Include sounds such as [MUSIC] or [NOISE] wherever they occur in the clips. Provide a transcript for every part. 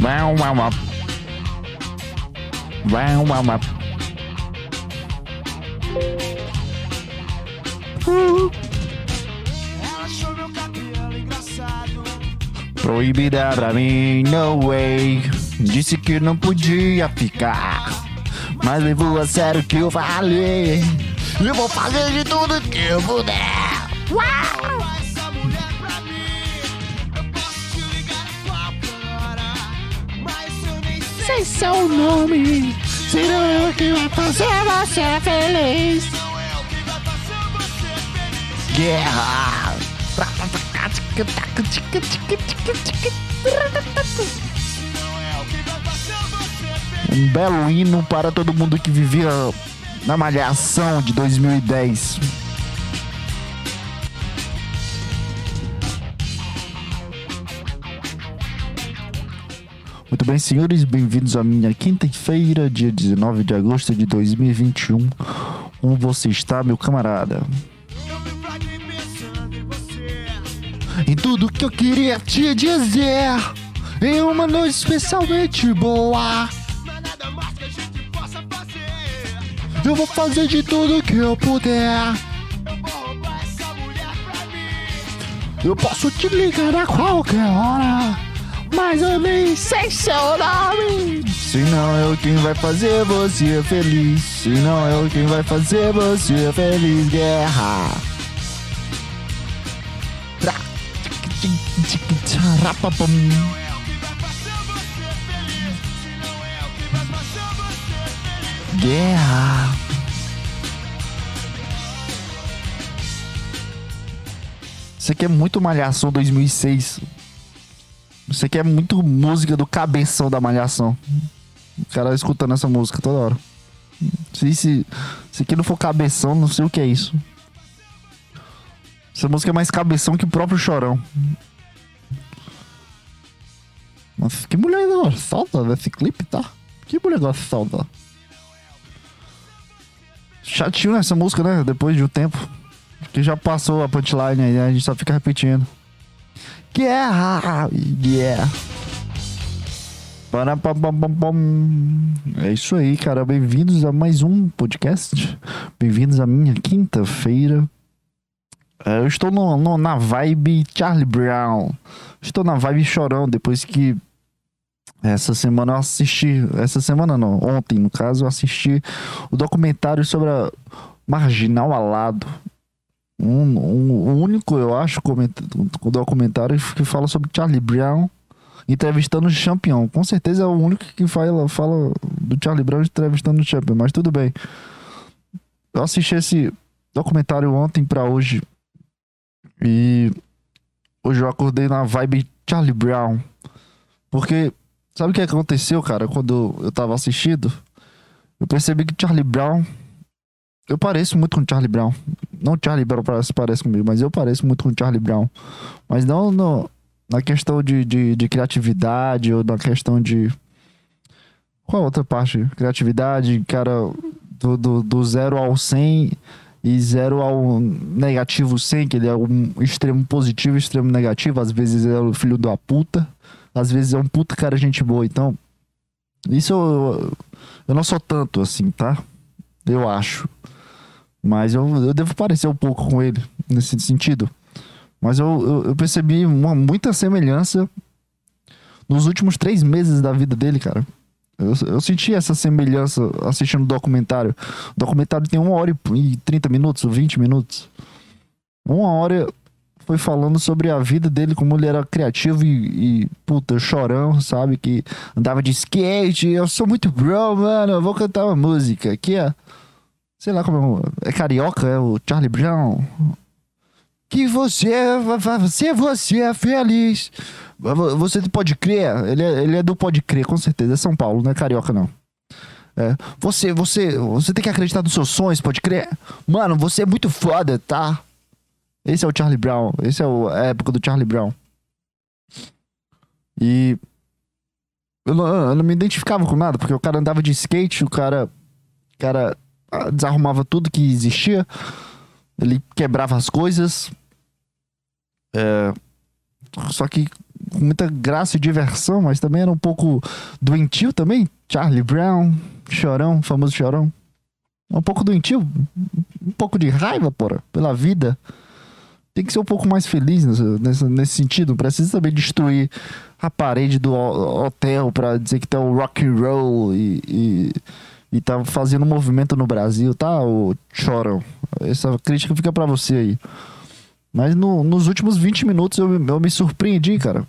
Wow, wow, wow. Wow, wow, wow. Proibida pra mim, no way. Disse que não podia ficar. Mas levou a sério o que eu falei. Eu vou fazer de tudo que eu puder. Uau! Seu nome. Será eu que vai fazer você feliz. Guerra. O. Um belo hino para todo mundo que vivia na malhação de 2010. Bem, senhores, bem-vindos à minha quinta-feira, dia 19 de agosto de 2021. Como você está, meu camarada? Em tudo que eu queria te dizer, em uma noite especialmente boa. Eu vou fazer de tudo que eu puder. Eu posso te ligar a qualquer hora, mas eu nem sei seu nome. Se não eu quem vai fazer você feliz. Se não quem. Guerra. É o que vai fazer você feliz. É o feliz. Guerra. Isso aqui é muito Malhação 2006. Isso aqui é muito música do cabeção da Malhação. O cara escutando essa música toda hora. Se, se, se aqui não for cabeção, não sei o que é isso. Essa música é mais cabeção que o próprio Chorão. Nossa, que mulher gostosa nesse clipe, tá? Que mulher gostosa. Chatinho nessa música, né? Depois de um tempo. Que já passou a punchline aí, né? a gente só fica repetindo. Guerra! Yeah! Parapapapapam. É isso aí, cara. Bem-vindos a mais um podcast. Bem-vindos à minha quinta-feira. É, Eu estou no- no- na vibe Charlie Brown. Estou na vibe chorão depois que essa semana eu assisti. Essa semana não, ontem no caso, eu assisti o documentário sobre a Marginal Alado. Um, um- único, eu acho, documentário que fala sobre Charlie Brown entrevistando o Champion. Com certeza é o único que fala, fala do Charlie Brown entrevistando o Champion, mas tudo bem. Eu assisti esse documentário ontem pra hoje e hoje eu acordei na vibe Charlie Brown. Porque sabe o que aconteceu, cara, quando eu tava assistindo? Eu percebi que Charlie Brown eu pareço muito com Charlie Brown. Não Charlie Brown parece, parece comigo, mas eu pareço muito com Charlie Brown. Mas não no, na questão de, de, de criatividade ou na questão de. Qual a outra parte? Criatividade, cara, do, do, do zero ao 100 e zero ao negativo 100, que ele é um extremo positivo extremo negativo. Às vezes é o filho da puta, às vezes é um puta cara gente boa. Então, isso eu, eu não sou tanto assim, tá? Eu acho. Mas eu, eu devo parecer um pouco com ele nesse sentido. Mas eu, eu, eu percebi uma, muita semelhança nos últimos três meses da vida dele, cara. Eu, eu senti essa semelhança assistindo o documentário. O documentário tem uma hora e 30 minutos, 20 minutos. Uma hora foi falando sobre a vida dele, como ele era criativo e, e puta, chorão, sabe? Que andava de skate. Eu sou muito bro, mano. Eu vou cantar uma música aqui, ó. Sei lá como é. É carioca, é o Charlie Brown. Que você vai fazer você é feliz. Você pode crer. Ele é, ele é do pode crer, com certeza. É São Paulo, não é carioca, não. É. Você, você, você tem que acreditar nos seus sonhos, pode crer. Mano, você é muito foda, tá? Esse é o Charlie Brown. Esse é o- a época do Charlie Brown. E. Eu não, eu não me identificava com nada, porque o cara andava de skate, o cara. Cara desarrumava tudo que existia. Ele quebrava as coisas. É, só que com muita graça e diversão, mas também era um pouco doentio também. Charlie Brown, chorão, famoso chorão. Um pouco doentio, um pouco de raiva, porra, pela vida. Tem que ser um pouco mais feliz nesse, nesse, sentido. Não precisa também destruir a parede do ho- hotel pra dizer que tá o rock and roll e, e, e tá fazendo movimento no Brasil, tá, o chorão? Essa crítica fica pra você aí. Mas no- nos últimos 20 minutos eu, eu me surpreendi, cara.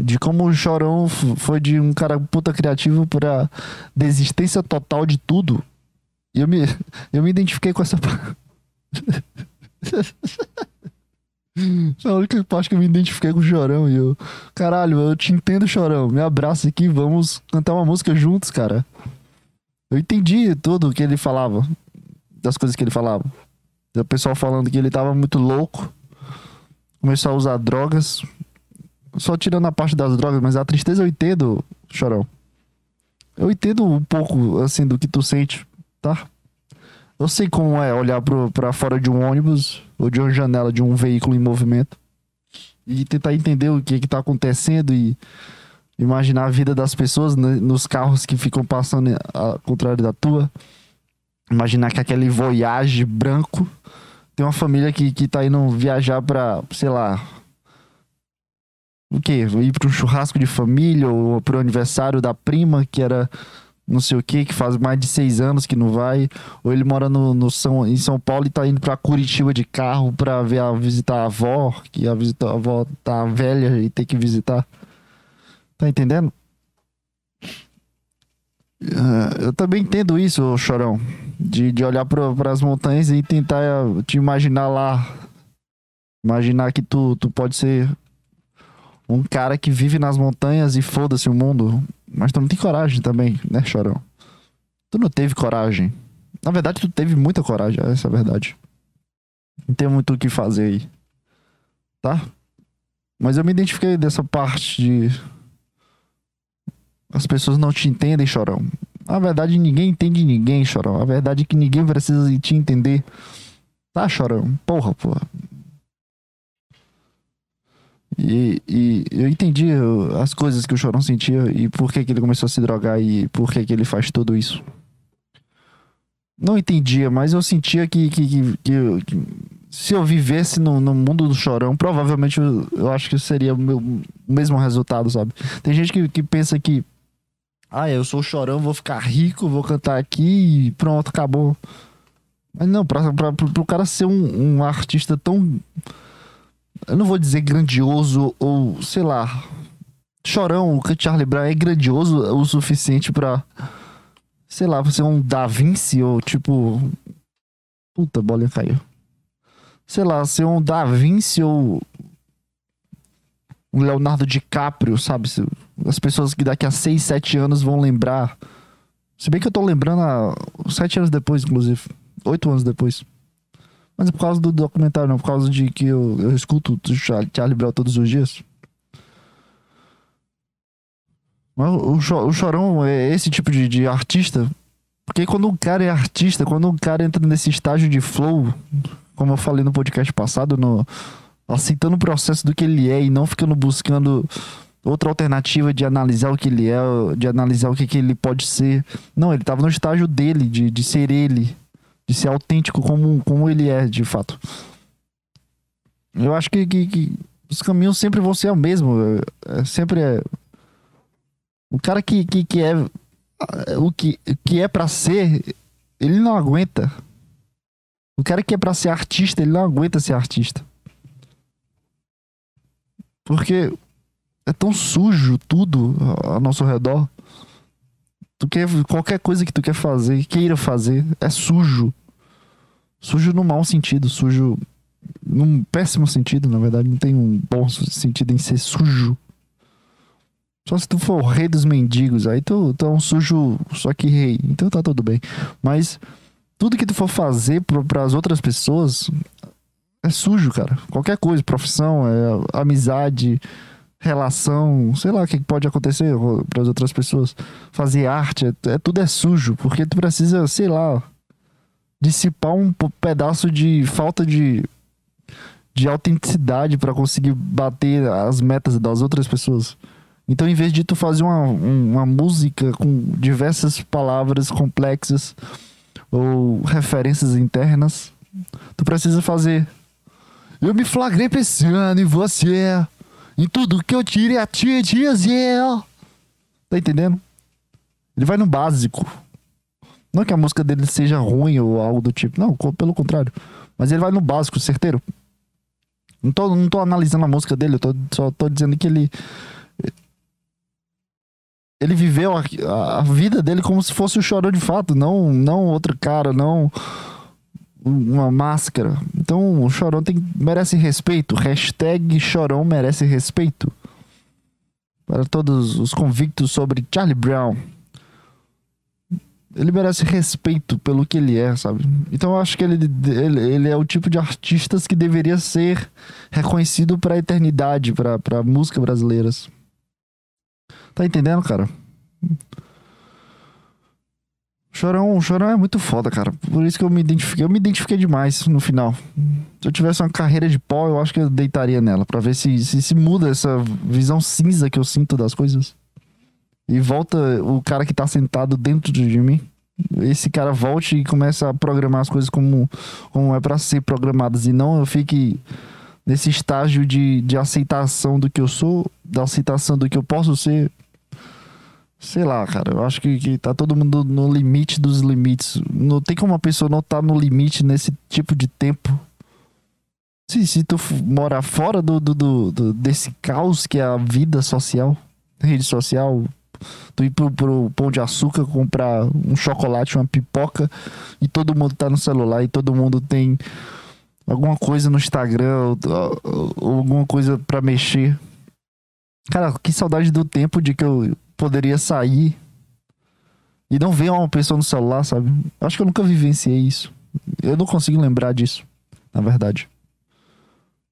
De como o Chorão foi de um cara puta criativo pra desistência total de tudo. E eu me, eu me identifiquei com essa. Foi a única parte que eu me identifiquei com o Chorão. E eu, caralho, eu te entendo, Chorão. Me abraça aqui, vamos cantar uma música juntos, cara. Eu entendi tudo o que ele falava. Das coisas que ele falava. O pessoal falando que ele tava muito louco. Começou a usar drogas. Só tirando a parte das drogas, mas a tristeza eu entendo, Chorão. Eu entendo um pouco, assim, do que tu sente, tá? Eu sei como é olhar pro, pra fora de um ônibus ou de uma janela de um veículo em movimento e tentar entender o que que tá acontecendo e imaginar a vida das pessoas né, nos carros que ficam passando ao contrário da tua. Imaginar que aquele Voyage branco tem uma família que, que tá indo viajar pra, sei lá. O quê? Ir pra um churrasco de família ou pro aniversário da prima, que era não sei o que, que faz mais de seis anos que não vai. Ou ele mora no, no São, em São Paulo e tá indo pra Curitiba de carro pra ver a, visitar a avó, que a, visita, a avó tá velha e tem que visitar. Tá entendendo? Ah, eu também entendo isso, Chorão. De, de olhar para as montanhas e tentar eh, te imaginar lá. Imaginar que tu, tu pode ser um cara que vive nas montanhas e foda-se o mundo. Mas tu não tem coragem também, né, Chorão? Tu não teve coragem. Na verdade, tu teve muita coragem, essa é a verdade. Não tem muito o que fazer aí. Tá? Mas eu me identifiquei dessa parte de. As pessoas não te entendem, chorão. A verdade, ninguém entende ninguém, chorão. A verdade é que ninguém precisa te entender. Tá, chorão? Porra, porra. E, e eu entendi as coisas que o Chorão sentia e por que, que ele começou a se drogar e por que, que ele faz tudo isso. Não entendia, mas eu sentia que, que, que, que que se eu vivesse no, no mundo do Chorão, provavelmente eu, eu acho que seria o, meu, o mesmo resultado, sabe? Tem gente que, que pensa que, ah, eu sou Chorão, vou ficar rico, vou cantar aqui e pronto, acabou. Mas não, pra, pra, pro, pro cara ser um, um artista tão eu não vou dizer grandioso ou, sei lá, chorão, o Charlie Brown é grandioso o suficiente pra, sei lá, ser um Da Vinci ou tipo. Puta, bolinha caiu. Sei lá, ser um Da Vinci ou. Um Leonardo DiCaprio, sabe? As pessoas que daqui a 6, 7 anos vão lembrar. Se bem que eu tô lembrando há 7 anos depois, inclusive. 8 anos depois. Mas é por causa do documentário, não por causa de que eu, eu escuto o Charlie, Brown todos os dias. Mas o, o o Chorão é esse tipo de, de artista. Porque quando um cara é artista, quando um cara entra nesse estágio de flow, como eu falei no podcast passado, no, aceitando o processo do que ele é e não ficando buscando outra alternativa de analisar o que ele é, de analisar o que, que ele pode ser. Não, ele tava no estágio dele, de, de ser ele de ser autêntico como, como ele é, de fato. Eu acho que, que, que os caminhos sempre vão ser o mesmo. É, é sempre é. O cara que, que, que é o que, que é pra ser, ele não aguenta. O cara que é pra ser artista, ele não aguenta ser artista. Porque é tão sujo tudo ao nosso redor. Tu quer qualquer coisa que tu quer fazer, queira fazer, é sujo. Sujo no mau sentido, sujo num péssimo sentido, na verdade, não tem um bom sentido em ser sujo. Só se tu for o rei dos mendigos, aí tu, tu é um sujo, só que rei, então tá tudo bem. Mas tudo que tu for fazer para as outras pessoas é sujo, cara. Qualquer coisa, profissão, é, amizade, relação, sei lá o que pode acontecer para as outras pessoas. Fazer arte, é, é- tudo é sujo, porque tu precisa, sei lá, dissipar um pedaço de falta de de autenticidade pra conseguir bater as metas das outras pessoas. Então, em vez de tu fazer uma, um- uma música com diversas palavras complexas ou referências internas, tu precisa fazer. Eu me flagrei pensando em você, em tudo que eu tirei a ti dizer. Tá entendendo? Ele vai no básico. Não que a música dele seja ruim ou algo do tipo. Não, pelo contrário. Mas ele vai no básico, certeiro. Não tô, não tô analisando a música dele, eu tô, só tô dizendo que ele. Ele viveu a- a vida dele como se fosse o chorão de fato, não, não outro cara, não uma máscara. Então o chorão tem, merece respeito. Hashtag chorão merece respeito. Para todos os convictos sobre Charlie Brown. Ele merece respeito pelo que ele é, sabe? Então eu acho que ele, ele, ele é o tipo de artistas que deveria ser reconhecido para a eternidade, para música brasileiras. Tá entendendo, cara? Chorão, Chorão é muito foda, cara. Por isso que eu me identifiquei. Eu me identifiquei demais no final. Se eu tivesse uma carreira de pó, eu acho que eu deitaria nela. Pra ver se, se, se muda essa visão cinza que eu sinto das coisas. E volta o cara que tá sentado dentro de mim. Esse cara volte e começa a programar as coisas como, como é pra ser programadas. E não eu fique nesse estágio de, de aceitação do que eu sou, da aceitação do que eu posso ser. Sei lá, cara. Eu acho que, que tá todo mundo no limite dos limites. Não tem como uma pessoa não tá no limite nesse tipo de tempo. Se, se tu morar fora do, do, do- do- desse caos que é a vida social, rede social, tu ir pro, pro Pão de Açúcar comprar um chocolate, uma pipoca, e todo mundo tá no celular, e todo mundo tem alguma coisa no Instagram, ou, ou- alguma coisa pra mexer. Cara, que saudade do tempo de que eu poderia sair e não ver uma pessoa no celular, sabe? Acho que eu nunca vivenciei isso. Eu não consigo lembrar disso, na verdade.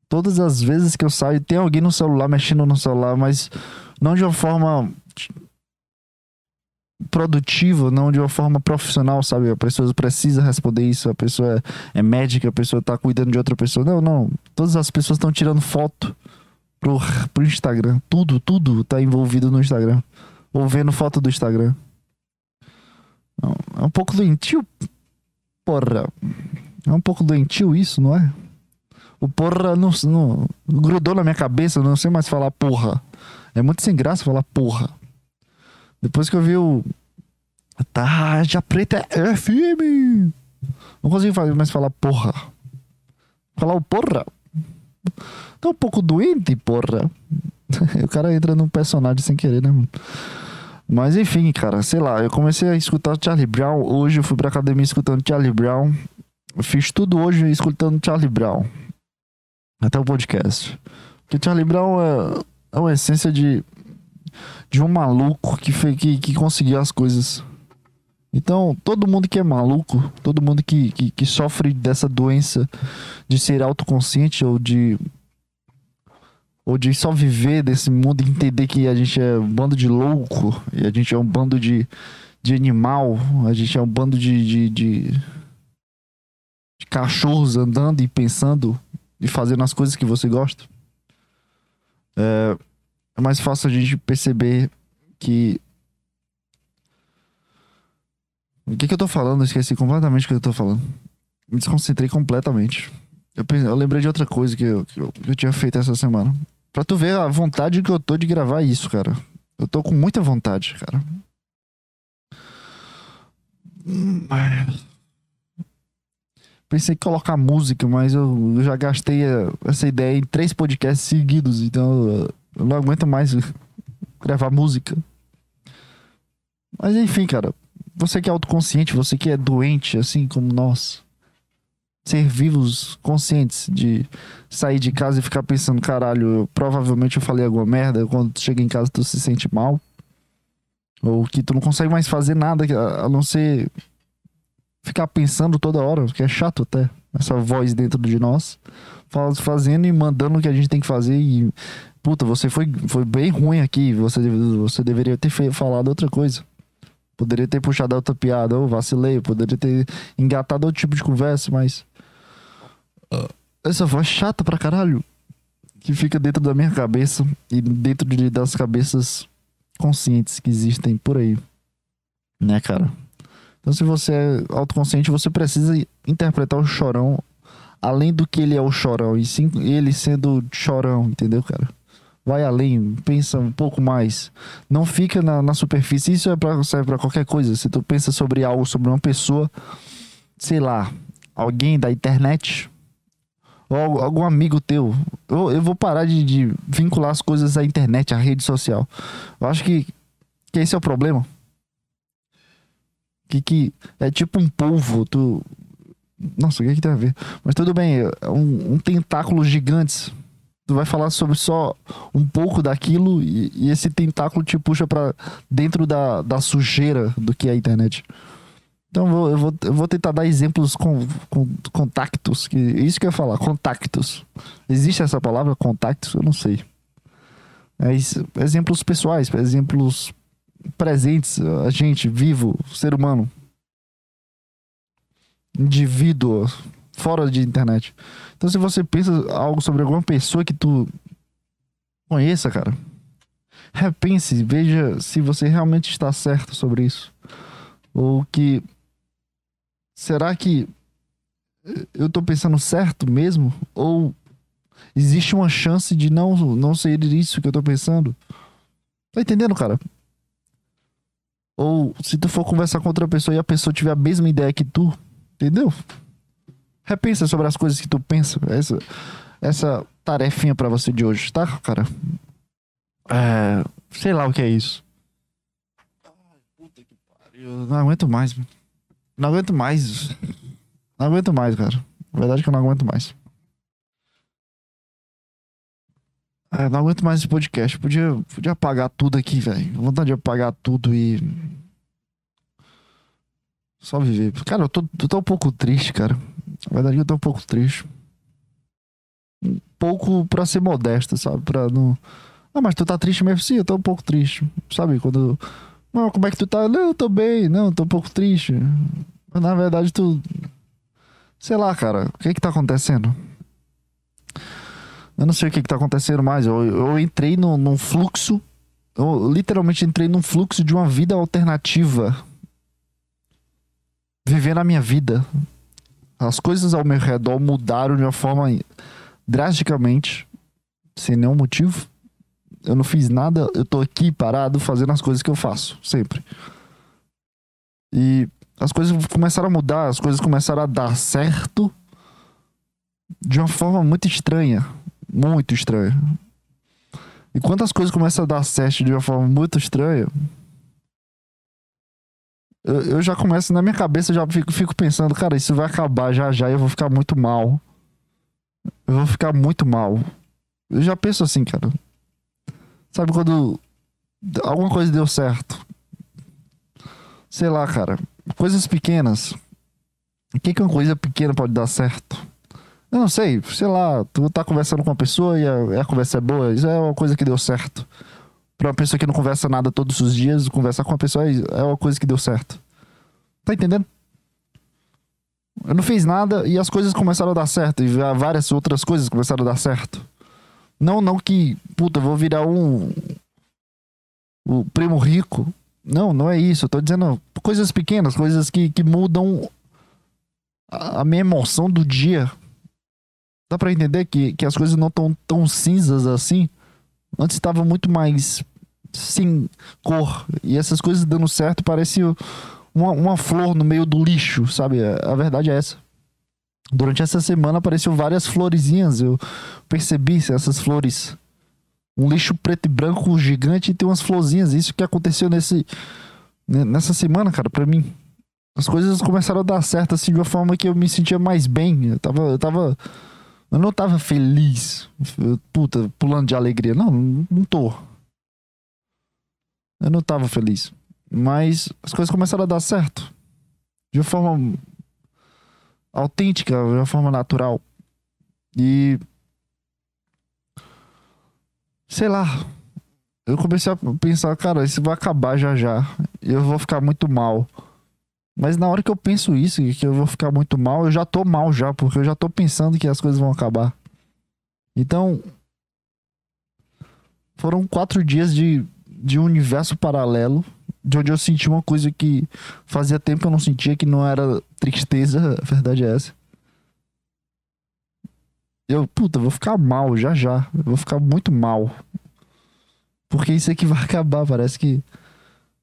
Todas as vezes que eu saio, tem alguém no celular, mexendo no celular, mas não de uma forma produtiva, não de uma forma profissional, sabe? A pessoa precisa responder isso, a pessoa é, é médica, a pessoa tá cuidando de outra pessoa. Não, não. Todas as pessoas estão tirando foto pro, pro Instagram. Tudo, tudo tá envolvido no Instagram. Ou vendo foto do Instagram. É um pouco doentio. Porra. É um pouco doentio isso, não é? O porra não, não grudou na minha cabeça, não sei mais falar porra. É muito sem graça falar porra. Depois que eu vi o. Tarja preta é firme. Não consigo mais falar porra. Falar o porra. Tá um pouco doente, porra. [LAUGHS] o cara entra num personagem sem querer, né, mano? Mas enfim, cara, sei lá, eu comecei a escutar Charlie Brown. Hoje eu fui pra academia escutando Charlie Brown. Eu fiz tudo hoje escutando Charlie Brown. Até o podcast. Porque Charlie Brown é, é uma essência de, de um maluco que, fe, que, que conseguiu as coisas. Então, todo mundo que é maluco, todo mundo que, que, que sofre dessa doença de ser autoconsciente ou de ou de só viver desse mundo e entender que a gente é um bando de louco e a gente é um bando de, de animal, a gente é um bando de, de, de, de cachorros andando e pensando e fazendo as coisas que você gosta. É, é mais fácil a gente perceber que. O que, que eu tô falando? Eu esqueci completamente o que eu tô falando. Me desconcentrei completamente. Eu, pensei- eu lembrei de outra coisa que eu, que eu, que eu tinha feito essa semana. Pra tu ver a vontade que eu tô de gravar isso, cara. Eu tô com muita vontade, cara. Pensei em colocar música, mas eu, já gastei eh, essa ideia em três podcasts seguidos, então eu, eu não aguento mais [LAUGHS] gravar música. Mas enfim, cara. Você que é autoconsciente, você que é doente, assim como nós. Ser vivos conscientes de sair de casa e ficar pensando, caralho, eu- provavelmente eu falei alguma merda. Quando tu chega em casa, tu se sente mal. Ou que tu não consegue mais fazer nada a, não ser ficar pensando toda hora, que é chato até. Essa voz dentro de nós, fa- fazendo e mandando o que a gente tem que fazer. E, puta, você foi, foi bem ruim aqui. Você, você deveria ter falado outra coisa. Poderia ter puxado outra piada, ou vacilei. Poderia ter engatado outro tipo de conversa, mas. Essa voz chata pra caralho que fica dentro da minha cabeça e dentro de, das cabeças conscientes que existem por aí. Né, cara? Então, se você é autoconsciente, você precisa interpretar o chorão além do que ele é o chorão, e sim ele sendo chorão, entendeu, cara? Vai além, pensa um pouco mais. Não fica na, na superfície. Isso é pra, serve pra qualquer coisa. Se tu pensa sobre algo, sobre uma pessoa, sei lá, alguém da internet, ou al- algum amigo teu. Eu, eu vou parar de, de vincular as coisas à internet, à rede social. Eu acho que, que esse é o problema. Que, que é tipo um polvo, tu. Nossa, o que, que tem a ver? Mas tudo bem, é um, um tentáculo gigante. Tu vai falar sobre só um pouco daquilo e, e esse tentáculo te puxa pra dentro da, da sujeira do que é a internet. Então vou, eu vou, eu vou tentar dar exemplos com, com contactos. Que, isso que eu ia falar, contactos. Existe essa palavra, contactos? Eu não sei. Mas, exemplos pessoais, exemplos presentes, a gente, vivo, ser humano. Indivíduo, fora de internet. Então se você pensa algo sobre alguma pessoa que tu conheça, cara, repense, veja se você realmente está certo sobre isso. Ou que será que eu tô pensando certo mesmo? Ou existe uma chance de não, não ser isso que eu tô pensando? Tá entendendo, cara? Ou se tu for conversar com outra pessoa e a pessoa tiver a mesma ideia que tu, entendeu? Repensa sobre as coisas que tu pensa. Essa, essa tarefinha pra você de hoje, tá, cara? É, sei lá o que é isso. Ai, puta que pariu. Não aguento mais. mano. Não aguento mais. Não aguento mais, cara. Na verdade é que eu não aguento mais. É, não aguento mais esse podcast. Podia, podia apagar tudo aqui, velho. Vontade de apagar tudo e. Só viver. Cara, eu tô, eu tô um pouco triste, cara. Na verdade, eu tô um pouco triste. Um pouco pra ser modesto, sabe? Pra não. Ah, mas tu tá triste mesmo? Sim, eu tô um pouco triste. Sabe? Quando. Não, como é que tu tá? Não, eu tô bem. Não, tô um pouco triste. Mas, na verdade, tu. Sei lá, cara. O que que tá acontecendo? Eu não sei o que que tá acontecendo mais. Eu, eu entrei no, num fluxo. Eu literalmente entrei num fluxo de uma vida alternativa. Vivendo a minha vida. As coisas ao meu redor mudaram de uma forma drasticamente. Sem nenhum motivo. Eu não fiz nada. Eu tô aqui parado fazendo as coisas que eu faço. Sempre. E as coisas começaram a mudar. As coisas começaram a dar certo. De uma forma muito estranha muito estranho. E quando as coisas começam a dar certo de uma forma muito estranha, eu, eu já começo, na minha cabeça, eu já fico, fico pensando, cara, isso vai acabar já já e eu vou ficar muito mal. Eu vou ficar muito mal. Eu já penso assim, cara. Sabe quando alguma coisa deu certo? Sei lá, cara. Coisas pequenas. O que, que uma coisa pequena pode dar certo? Eu não sei, sei lá, tu tá conversando com uma pessoa e a, a conversa é boa, isso é uma coisa que deu certo. Pra uma pessoa que não conversa nada todos os dias, conversar com uma pessoa é é uma coisa que deu certo. Tá entendendo? Eu não fiz nada e as coisas começaram a dar certo. E várias outras coisas começaram a dar certo. Não, não que, puta, vou virar um. O primo rico. Não, não é isso. Eu tô dizendo coisas pequenas, coisas que, que mudam a, minha emoção do dia. Dá pra entender que, que as coisas não estão tão cinzas assim. Antes estava muito mais sem cor. E essas coisas dando certo parece uma, uma flor no meio do lixo, sabe? A verdade é essa. Durante essa semana apareceu várias florezinhas. Eu percebi essas flores. Um lixo preto e branco gigante e tem umas florzinhas. Isso que aconteceu nesse, ne- nessa semana, cara, pra mim. As coisas começaram a dar certo assim de uma forma que eu me sentia mais bem. Eu tava. Eu tava eu não tava feliz, puta, pulando de alegria. Não, não tô. Eu não tava feliz. Mas as coisas começaram a dar certo. De uma forma autêntica, de uma forma natural. E. Sei lá. Eu comecei a pensar, cara, isso vai acabar já já. Eu vou ficar muito mal. Mas na hora que eu penso isso, que eu vou ficar muito mal, eu já tô mal já, porque eu já tô pensando que as coisas vão acabar. Então. Foram quatro dias de, de um universo paralelo, de onde eu senti uma coisa que fazia tempo que eu não sentia, que não era tristeza, a verdade é essa. Eu, puta, vou ficar mal já já. Eu vou ficar muito mal. Porque isso aqui [LAUGHS] vai acabar, parece que.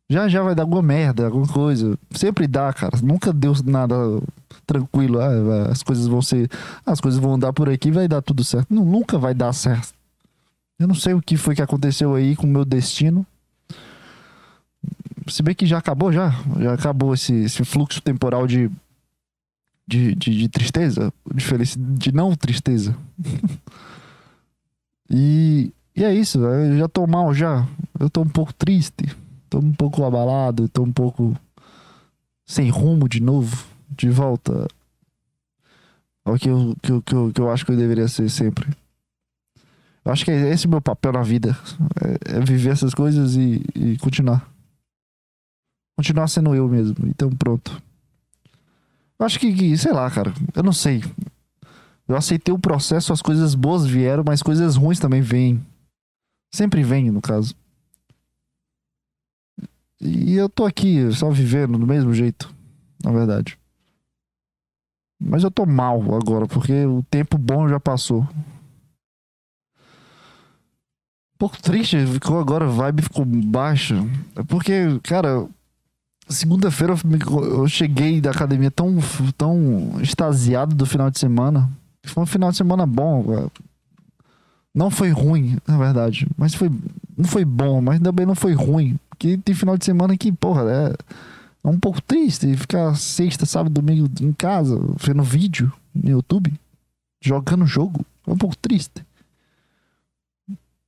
Já já vai dar alguma merda, alguma coisa. Sempre dá, cara. Nunca deu nada tranquilo. Ah, as coisas vão ser. As coisas vão andar por aqui vai dar tudo certo. Não, nunca vai dar certo. Eu não sei o que foi que aconteceu aí com o meu destino. Se bem que já acabou, já. Já acabou esse, esse fluxo temporal de, de, de, de tristeza. De felicidade. De não tristeza. [LAUGHS] e, e é isso. Eu já tô mal já. Eu tô um pouco triste. Tô um pouco abalado. Tô um pouco sem rumo de novo. De volta ao que eu, que eu, que eu, que eu acho que eu deveria ser sempre. Eu acho que é esse o meu papel na vida. É, é viver essas coisas e, e continuar. Continuar sendo eu mesmo. Então pronto. Acho que, que, sei lá, cara. Eu não sei. Eu aceitei o processo, as coisas boas vieram, mas coisas ruins também vêm. Sempre vêm, no caso. E eu tô aqui só vivendo do mesmo jeito, na verdade. Mas eu tô mal agora, porque o tempo bom já passou. Um pouco triste, ficou agora, a vibe ficou baixa. É Porque, cara, segunda-feira eu cheguei da academia tão, tão extasiado do final de semana. Foi um final de semana bom. cara. Não foi ruim, na verdade. Mas foi. Não foi bom, mas também não foi ruim. Porque tem final de semana que, porra, é, é um pouco triste ficar sexta, sábado, domingo em casa, vendo vídeo no YouTube, jogando jogo. É um pouco triste.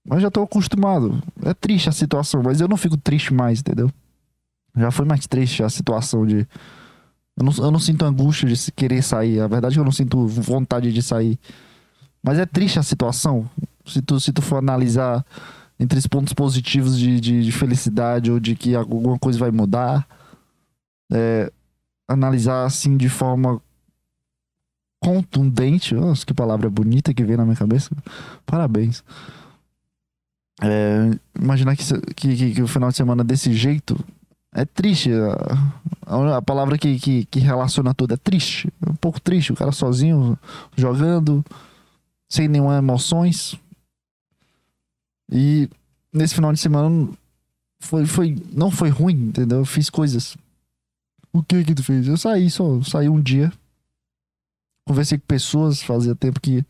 Mas já tô acostumado. É triste a situação, mas eu não fico triste mais, entendeu? Já foi mais triste a situação de. Eu não, eu não sinto angústia de querer sair. A verdade é que eu não sinto vontade de sair. Mas é triste a situação. Se tu, se tu for analisar entre os pontos positivos de, de, de felicidade ou de que alguma coisa vai mudar. É, analisar assim de forma contundente. Nossa, que palavra bonita que veio na minha cabeça. Parabéns. É, imaginar que, que, que o final de semana desse jeito é triste. A, a- palavra que, que, que relaciona tudo é triste. É um pouco triste. O cara sozinho jogando, sem nenhuma emoções. E nesse final de semana foi, foi, não foi ruim, entendeu? Eu fiz coisas. O que que tu fez? Eu saí só, saí um dia. Conversei com pessoas, fazia tempo que,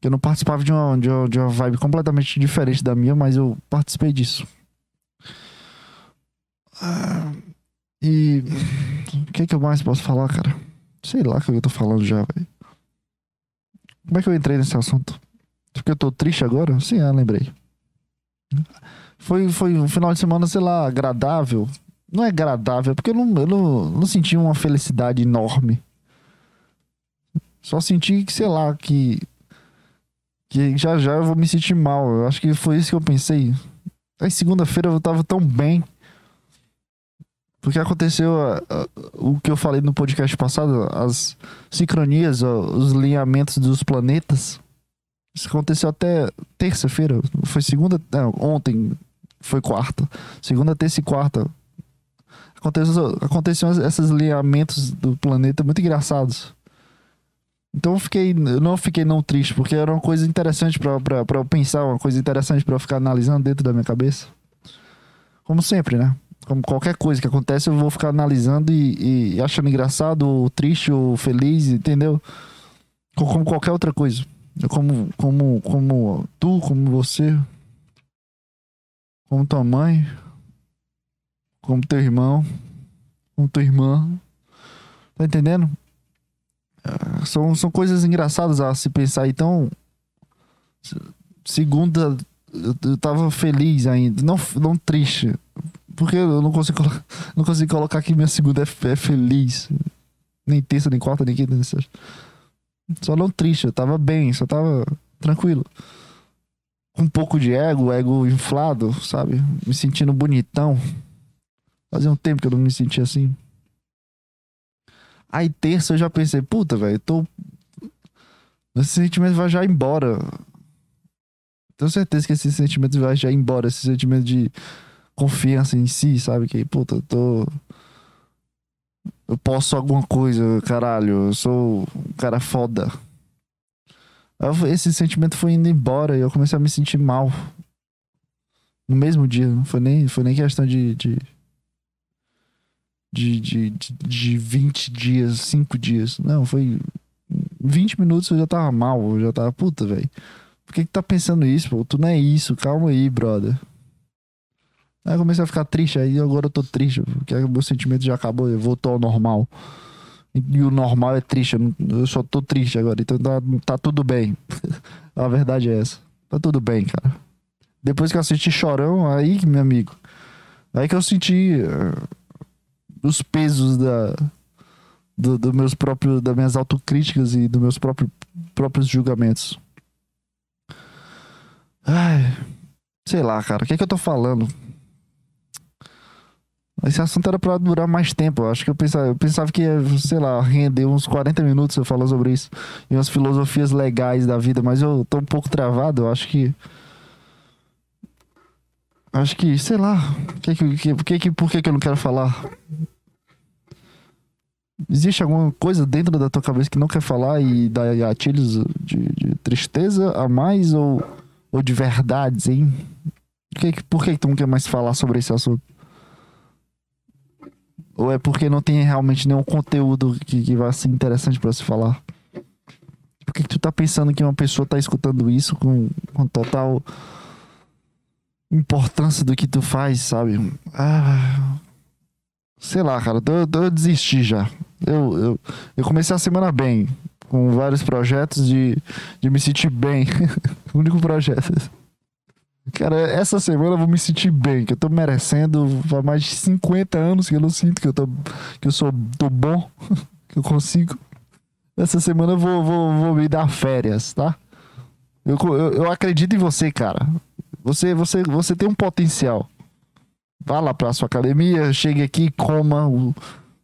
que eu não participava de uma, de, uma, de uma vibe completamente diferente da minha, mas eu participei disso. Ah, e o que que eu mais posso falar, cara? Sei lá o que eu tô falando já, velho. Como é que eu entrei nesse assunto? Porque eu tô triste agora? Sim, ah, lembrei. Foi, foi um final de semana, sei lá, agradável. Não é agradável, porque eu não, eu não, não senti uma felicidade enorme. Só senti que, sei lá, que. Que já já eu vou me sentir mal. Eu acho que foi isso que eu pensei. Aí segunda-feira eu tava tão bem. Porque aconteceu ah, ah, o que eu falei no podcast passado, as sincronias, ó, os alinhamentos dos planetas. Isso aconteceu até terça-feira. Foi segunda. Não, ontem foi quarta. Segunda, terça e quarta. Aconteceu, aconteceram esses alinhamentos do planeta muito engraçados. Então eu fiquei. Eu não fiquei não triste, porque era uma coisa interessante pra eu pensar, uma coisa interessante pra eu ficar analisando dentro da minha cabeça. Como sempre, né? Como qualquer coisa que acontece, eu vou ficar analisando e, e achando engraçado, ou triste, ou feliz, entendeu? Co- Como qualquer outra coisa. Como, como, como tu, como você, como tua mãe, como teu irmão, como tua irmã. Tá entendendo? Ah, São, são coisas engraçadas a se pensar. Então, se- segunda, eu, eu tava feliz ainda, não, não triste. Porque eu não consigo, [LAUGHS] não consigo colocar que minha segunda é feliz. Nem terça, nem quarta, nem quinta, nem sexta. Só não triste, eu tava bem, só tava tranquilo. Com um pouco de ego, ego inflado, sabe? Me sentindo bonitão. Fazia um tempo que eu não me sentia assim. Aí terça eu já pensei, puta, velho, tô. Esse sentimento vai já embora. Tenho certeza que esse sentimento vai já embora. Esse sentimento de confiança em si, sabe? Que, puta, eu tô. Eu posso alguma coisa, caralho. Eu sou um cara foda. Esse sentimento foi indo embora e eu comecei a me sentir mal. No mesmo dia. Não foi nem, foi nem questão de. de de, de, de, de 20 dias, 5 dias. Não, foi 20 minutos eu já tava mal, eu já tava, puta, velho. Por que que tá pensando isso, pô? Tu não é isso, calma aí, brother. Aí eu comecei a ficar triste, aí agora eu tô triste, porque meu sentimento já acabou, eu voltou ao normal. E, o normal é triste, eu, só tô triste agora, então tá, tá tudo bem. [LAUGHS] a verdade é essa. Tá tudo bem, cara. Depois que eu assisti Chorão, aí, meu amigo, aí que eu senti eh, os pesos da, do, do meus próprios, das minhas autocríticas e dos meus próprios, próprios julgamentos. Ai, sei lá, cara, o que é que eu tô falando? Esse assunto era pra durar mais tempo. Eu acho que eu pensava, eu pensava que ia, sei lá, render uns 40 minutos eu falar sobre isso. E umas filosofias legais da vida, mas eu tô um pouco travado. Eu acho que. Acho que, sei lá. Que que, que, que, por que, que eu não quero falar? Existe alguma coisa dentro da tua cabeça que não quer falar e dá gatilhos de, de tristeza a mais ou, ou de verdades, hein? Que- por que, que tu não quer mais falar sobre esse assunto? Ou é porque não tem realmente nenhum conteúdo que, que vai ser interessante pra se falar? Por que, que tu tá pensando que uma pessoa tá escutando isso com, com total importância do que tu faz, sabe? Ah, sei lá, cara, eu, eu desisti já. Eu, eu, eu comecei a semana bem, com vários projetos de, de me sentir bem. [LAUGHS] único projeto. Cara, essa semana eu vou me sentir bem, que eu tô merecendo há mais de 50 anos que eu não sinto que eu tô, que eu sou tô bom, [LAUGHS] que eu consigo. Essa semana eu vou, vou, vou me dar férias, tá? Eu, eu, eu acredito em você, cara. Você, você, você tem um potencial. Vá lá pra sua academia, chegue aqui, coma o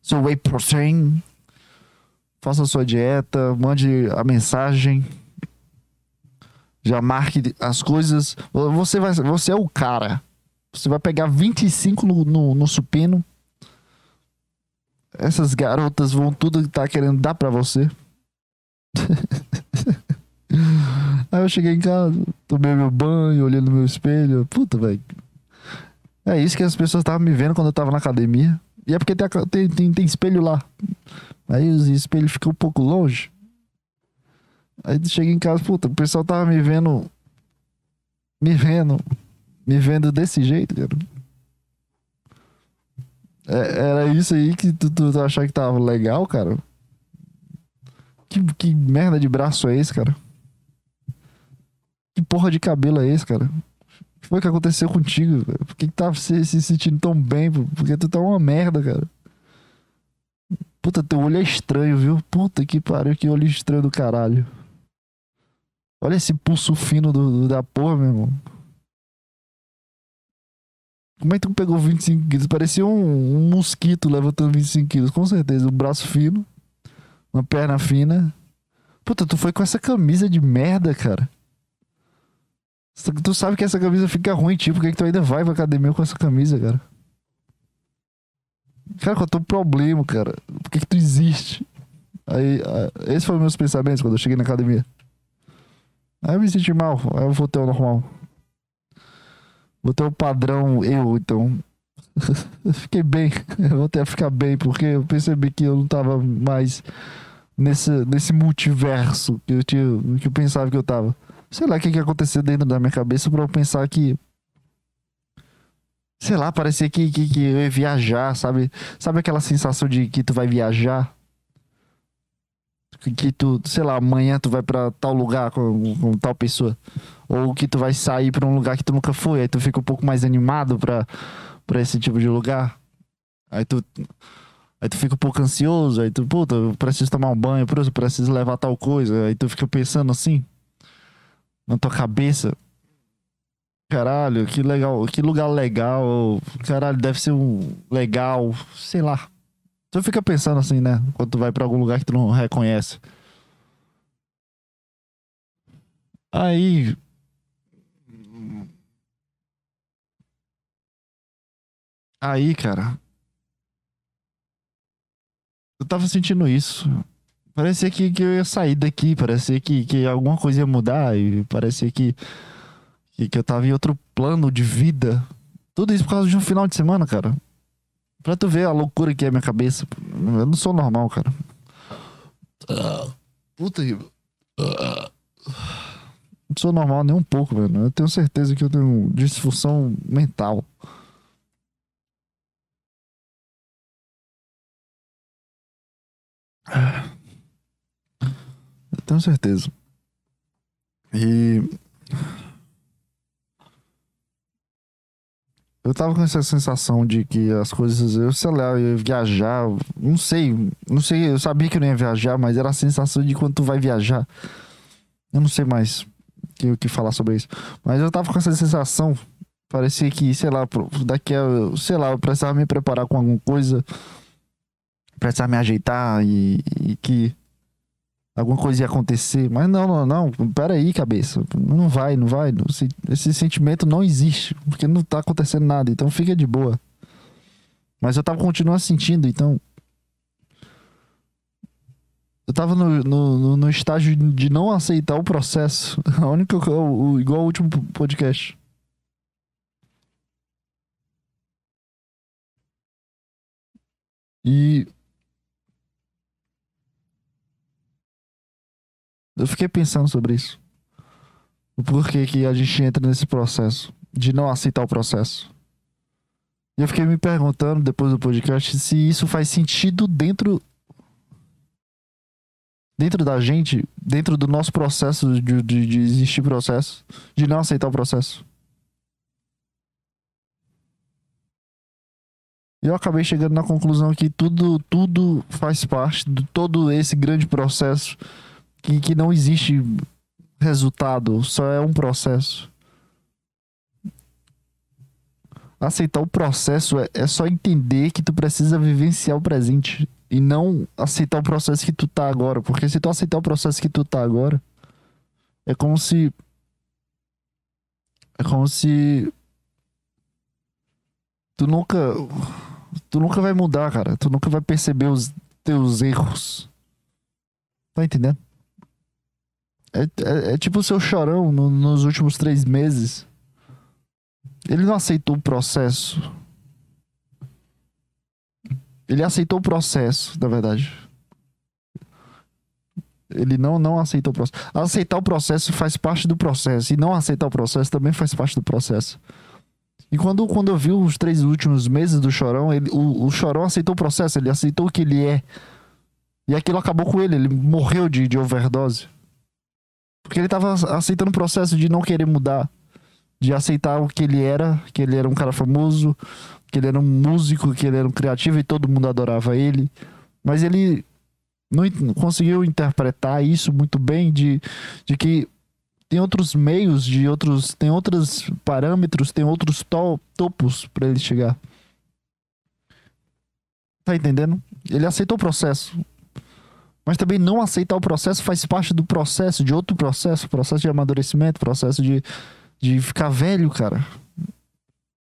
seu whey protein, faça a sua dieta, mande a mensagem, já marque as coisas. Você, vai, você é o cara. Você vai pegar 25 no, no, no supino. Essas garotas vão tudo estar tá querendo dar pra você. [LAUGHS] Aí eu cheguei em casa, tomei meu banho, olhei no meu espelho. Puta, velho. É isso que as pessoas estavam me vendo quando eu tava na academia. E é porque tem, tem, tem espelho lá. Aí os espelhos ficam um pouco longe. Aí cheguei em casa, puta, o pessoal tava me vendo. Me vendo. Me vendo desse jeito, cara. É- era isso aí que tu, tu, achava que tava legal, cara? Que, que merda de braço é esse, cara? Que porra de cabelo é esse, cara? O que foi que aconteceu contigo? velho? Por que, que tá se, se sentindo tão bem? Porque tu tá uma merda, cara. Puta, teu olho é estranho, viu? Puta que pariu, que olho estranho do caralho. Olha esse pulso fino do, do- da porra, meu irmão. Como é que tu pegou 25 quilos? Parecia um, um mosquito levantando 25 quilos, com certeza. Um braço fino, uma perna fina. Puta, tu foi com essa camisa de merda, cara. Tu- sabe que essa camisa fica ruim, tipo, por que, que tu ainda vai pra academia com essa camisa, cara? Cara, qual é o teu problema, cara? Por que, que tu existe? Aí, ah, esses foram meus pensamentos quando eu cheguei na academia. Aí eu me senti mal, aí eu voltei ao normal. Voltei ao padrão eu, então. [LAUGHS] eu fiquei bem, eu voltei a ficar bem, porque eu percebi que eu não tava mais nesse, nesse multiverso que eu, tinha, que eu pensava que eu tava. Sei lá o que, que aconteceu dentro da minha cabeça pra eu pensar que. Sei lá, parecia que, que, que eu ia viajar, sabe? Sabe aquela sensação de que tu vai viajar? Que, tu, sei lá, amanhã tu vai pra tal lugar com, com tal pessoa. Ou que tu vai sair pra um lugar que tu nunca foi. Aí tu fica um pouco mais animado pra, pra esse tipo de lugar. Aí tu. Aí tu fica um pouco ansioso. Aí tu, puta, eu preciso tomar um banho, eu preciso levar tal coisa. Aí tu fica pensando assim. Na tua cabeça. Caralho, que legal, que lugar legal. Caralho, deve ser um legal, sei lá. Tu fica pensando assim, né? Quando tu vai pra algum lugar que tu não reconhece. Aí. Aí, cara. Eu tava sentindo isso. Parecia que, que eu ia sair daqui, parecia que, que alguma coisa ia mudar, e parecia que, que, que eu tava em outro plano de vida. Tudo isso por causa de um final de semana, cara. Pra tu ver a loucura que é a minha cabeça. Eu não sou normal, cara. Puta que. Não sou normal nem um pouco, velho. Eu tenho certeza que eu tenho disfunção mental. Eu tenho certeza. E. Eu tava com essa sensação de que as coisas. Eu sei lá, eu ia viajar. Não sei. Não sei. Eu sabia que eu não ia viajar, mas era a sensação de quando tu vai viajar. Eu não sei mais o que, falar sobre isso. Mas eu tava com essa sensação. Parecia que, sei lá, daqui a. Sei lá, eu precisava me preparar com alguma coisa. Precisava me ajeitar e, e que alguma coisa ia acontecer. Mas não, não, não. Pera aí, cabeça. Não vai, não vai. Esse, sentimento não existe. Porque não tá acontecendo nada. Então fica de boa. Mas eu tava continuando sentindo, então. Eu tava no, no, no- estágio de não aceitar o processo. [LAUGHS] A única o, o- igual ao último podcast. E eu fiquei pensando sobre isso. O porquê que a gente entra nesse processo de não aceitar o processo. E eu fiquei me perguntando depois do podcast se isso faz sentido dentro dentro da gente, dentro do nosso processo de, de, de existir processo, de não aceitar o processo. E eu acabei chegando na conclusão que tudo, tudo faz parte de todo esse grande processo que, que não existe resultado, só é um processo. Aceitar o processo é, é só entender que tu precisa vivenciar o presente e não aceitar o processo que tu tá agora, porque se tu aceitar o processo que tu tá agora, é como se é como se tu nunca tu nunca vai mudar, cara. Tu nunca vai perceber os teus erros. Tá entendendo? É, é, é tipo o seu chorão no- nos últimos três meses. Ele não aceitou o processo. Ele aceitou o processo, na verdade. Ele não, não aceitou o processo. Aceitar o processo faz parte do processo. E não aceitar o processo também faz parte do processo. E quando, quando eu vi os três últimos meses do Chorão, ele, o, o Chorão aceitou o processo, ele aceitou o que ele é. E aquilo acabou com ele, ele morreu de, de overdose. Porque ele tava aceitando o processo de não querer mudar. De aceitar o que ele era, que ele era um cara famoso, que ele era um músico, que ele era um criativo e todo mundo adorava ele. Mas ele não conseguiu interpretar isso muito bem de, de que tem outros meios, de outros, tem outros parâmetros, tem outros to- topos para ele chegar. Tá entendendo? Ele aceitou o processo. Mas também não aceitar o processo faz parte do processo, de outro processo, processo de amadurecimento, processo de, de ficar velho, cara.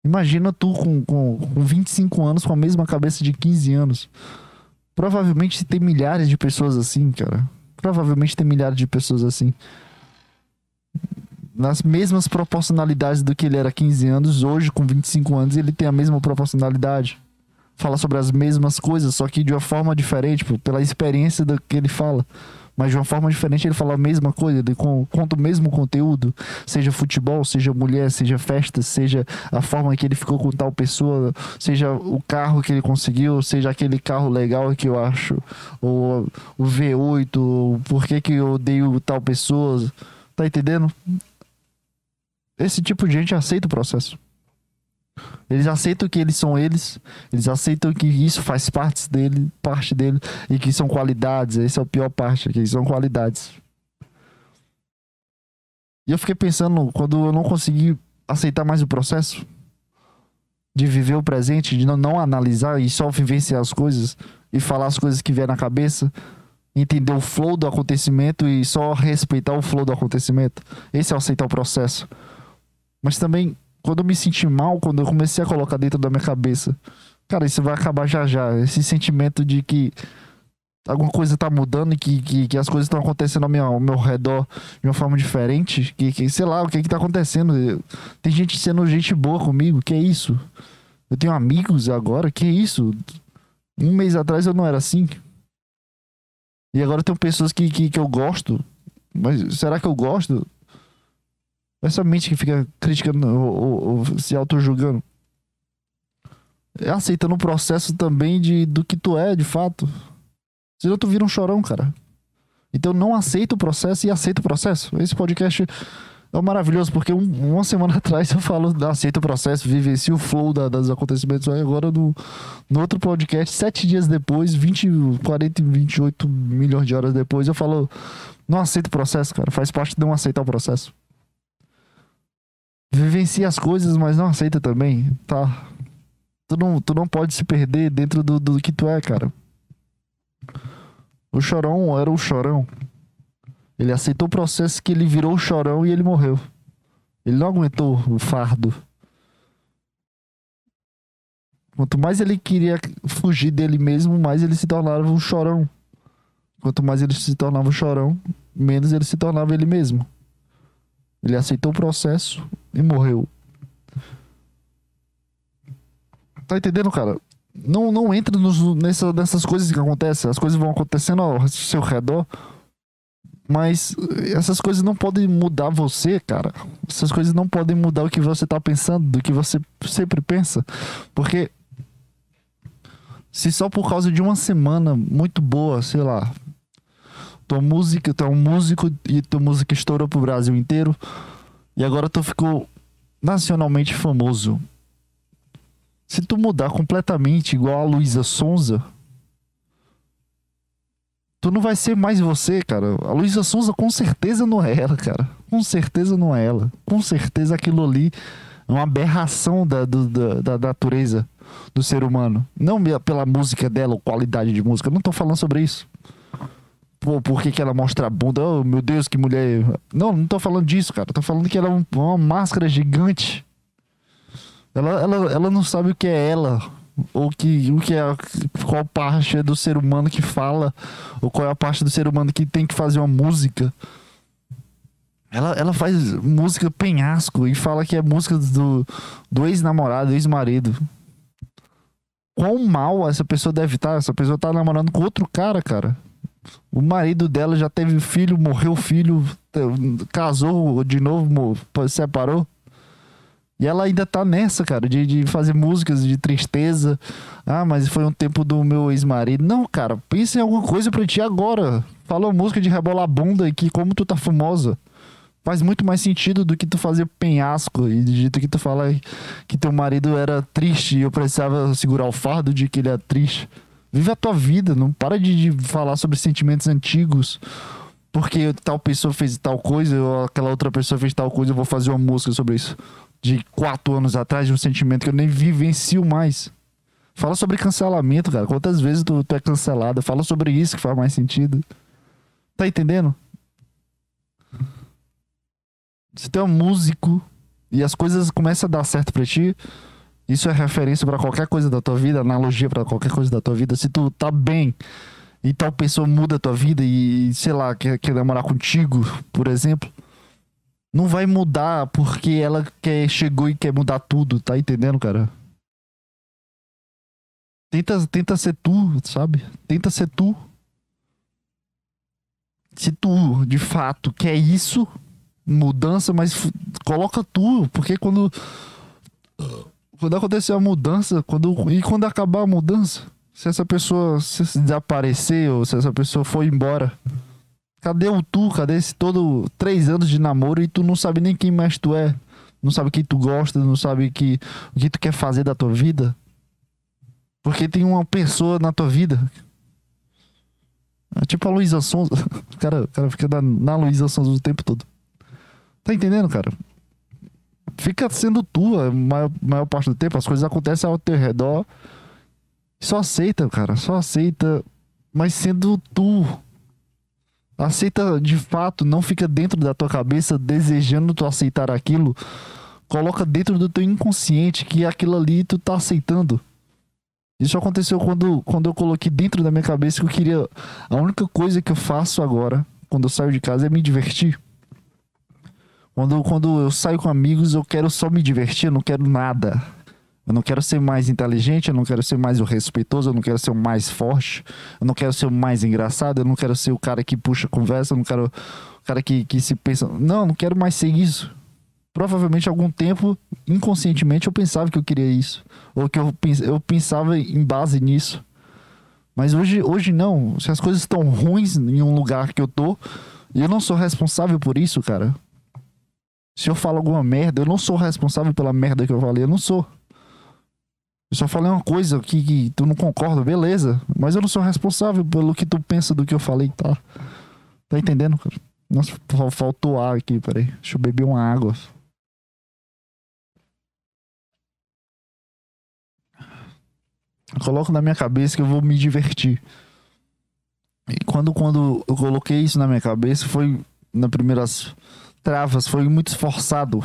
Imagina tu com, com, com 25 anos com a mesma cabeça de 15 anos. Provavelmente tem milhares de pessoas assim, cara. Provavelmente tem milhares de pessoas assim. Nas mesmas proporcionalidades do que ele era 15 anos, hoje com 25 anos ele tem a mesma proporcionalidade. Fala sobre as mesmas coisas, só que de uma forma diferente, pô, pela experiência do que ele fala. Mas de uma forma diferente ele fala a mesma coisa, ele con- conta o mesmo conteúdo, seja futebol, seja mulher, seja festa, seja a forma que ele ficou com tal pessoa, seja o carro que ele conseguiu, seja aquele carro legal que eu acho, ou o V8, ou por que que eu odeio tal pessoa, tá entendendo? Esse tipo de gente aceita o processo. Eles aceitam que eles são eles, eles aceitam que isso faz parte dele, parte dele, e que são qualidades. Essa é a pior parte, que são qualidades. E eu fiquei pensando, quando eu não consegui aceitar mais o processo, de viver o presente, de não, não analisar e só vivenciar as coisas, e falar as coisas que vier na cabeça, entender o flow do acontecimento e só respeitar o flow do acontecimento. Esse é aceitar o processo. Mas também, quando eu me senti mal, quando eu comecei a colocar dentro da minha cabeça, cara, isso vai acabar já já. Esse sentimento de que alguma coisa tá mudando e que, que, que as coisas estão acontecendo ao meu, ao meu redor de uma forma diferente. Que, que sei lá, o que que tá acontecendo? Tem gente sendo gente boa comigo, que é isso? Eu tenho amigos agora, que é isso? Um mês atrás eu não era assim. E agora eu tenho pessoas que, que, que eu gosto. Mas será que eu gosto? Essa mente que fica criticando ou, ou- ou se auto-julgando. É aceitando o processo também de, do que tu é, de fato. Senão tu vira um chorão, cara. Então não aceita o processo e aceita o processo. Esse podcast é maravilhoso, porque um- uma semana [LAUGHS] atrás eu falo, aceita o processo, vivencie o flow da, dos acontecimentos. Aí agora no, no outro podcast, sete dias depois, 20, 40, 28 milhões de horas depois, eu falo, não aceita o processo, cara. Faz parte de não aceitar o processo. Vivencia as coisas, mas não aceita também, tá? Tu não, tu não pode se perder dentro do, do que tu é, cara. O chorão era o chorão. Ele aceitou o processo que ele virou o chorão e ele morreu. Ele não aguentou o fardo. Quanto mais ele queria fugir dele mesmo, mais ele se tornava um chorão. Quanto mais ele se tornava um chorão, menos ele se tornava ele mesmo. Ele aceitou o processo e morreu. Tá entendendo, cara? Não, não entra nos, nessa, nessas coisas que acontecem. As coisas vão acontecendo ao seu redor. Mas essas coisas não podem mudar você, cara. Essas coisas não podem mudar o que você tá pensando, do que você sempre pensa. Porque se só por causa de uma semana muito boa, sei lá, tua música, tu é um músico e tua música estourou pro Brasil inteiro e agora tu ficou nacionalmente famoso. Se tu mudar completamente igual a Luísa Sonza, tu não vai ser mais você, cara. A Luísa Sonza com certeza não é ela, cara. Com certeza não é ela. Com certeza aquilo ali é uma aberração da, do- da, da natureza do ser humano. Não pela música dela, ou qualidade de música. Eu não tô falando sobre isso. Pô, por que, que ela mostra a bunda? Oh, meu Deus, que mulher. Não, não tô falando disso, cara. Tô falando que ela é um- uma máscara gigante. Ela, ela, ela não sabe o que é ela. Ou que, o que é. Qual parte é do ser humano que fala. Ou qual é a parte do ser humano que tem que fazer uma música. Ela, ela faz música penhasco e fala que é música do, do ex-namorado, ex-marido. Quão mal essa pessoa deve estar? Essa pessoa tá namorando com outro cara, cara. O marido dela já teve filho, morreu filho, casou de novo, separou. E ela ainda tá nessa, cara, de, de fazer músicas de tristeza. Ah, mas foi um tempo do meu ex-marido. Não, cara, pensa em alguma coisa pra ti agora. Fala música de rebolar bunda e que como tu tá famosa. Faz muito mais sentido do que tu fazer penhasco e do jeito que tu fala que teu marido era triste e eu precisava segurar o fardo de que ele é triste. Vive a tua vida, não para de, de falar sobre sentimentos antigos. Porque tal pessoa fez tal coisa, ou aquela outra pessoa fez tal coisa, eu vou fazer uma música sobre isso. De quatro anos atrás, de um sentimento que eu nem vivencio mais. Fala sobre cancelamento, cara. Quantas vezes tu, tu é cancelado? Fala sobre isso que faz mais sentido. Tá entendendo? Se tu é um músico e as coisas começam a dar certo pra ti, isso é referência pra qualquer coisa da tua vida, analogia pra qualquer coisa da tua vida. Se tu tá bem e tal pessoa muda a tua vida e, sei lá, quer, quer namorar contigo, por exemplo, não vai mudar porque ela quer, chegou e quer mudar tudo, tá entendendo, cara? Tenta, tenta ser tu, sabe? Tenta ser tu. Se tu, de fato, quer isso, mudança, mas coloca tu, porque quando quando acontecer a mudança, quando e quando acabar a mudança, se essa pessoa se desaparecer ou se essa pessoa for embora, cadê o tu? Cadê esse todo três anos de namoro e tu não sabe nem quem mais tu é? Não sabe quem tu gosta, não sabe que, o que tu quer fazer da tua vida? Porque tem uma pessoa na tua vida. É tipo a Luísa Sonza. [LAUGHS] O cara, o cara fica na, na Luísa Sonza o tempo todo. Tá entendendo, cara? Fica sendo tu a maior, maior parte do tempo. As coisas acontecem ao teu redor. Só aceita, cara. Só aceita. Mas sendo tu. Aceita de fato, não fica dentro da tua cabeça desejando tu aceitar aquilo. Coloca dentro do teu inconsciente que aquilo ali tu tá aceitando. Isso aconteceu quando, quando eu coloquei dentro da minha cabeça que eu queria. A única coisa que eu faço agora, quando eu saio de casa, é me divertir. Quando, quando eu saio com amigos, eu quero só me divertir, eu não quero nada. Eu não quero ser mais inteligente, eu não quero ser mais o respeitoso, eu não quero ser o mais forte, eu não quero ser o mais engraçado, eu não quero ser o cara que puxa conversa, eu não quero o cara que, que se pensa. Não, eu não quero mais ser isso. Provavelmente algum tempo, inconscientemente, eu pensava que eu queria isso. Ou que eu, eu pensava em base nisso. Mas hoje, hoje não. Se as coisas estão ruins em um lugar que eu tô, eu não sou responsável por isso, cara. Se eu falo alguma merda, eu não sou responsável pela merda que eu falei, eu não sou. Eu só falei uma coisa que, que tu não concorda, beleza. Mas eu não sou responsável pelo que tu pensa do que eu falei, tá? Tá entendendo, cara? Nossa, fal- faltou ar aqui, peraí. Deixa eu beber uma água. Coloco na minha cabeça que eu vou me divertir. E quando, quando eu coloquei isso na minha cabeça, foi nas primeiras travas, foi muito esforçado.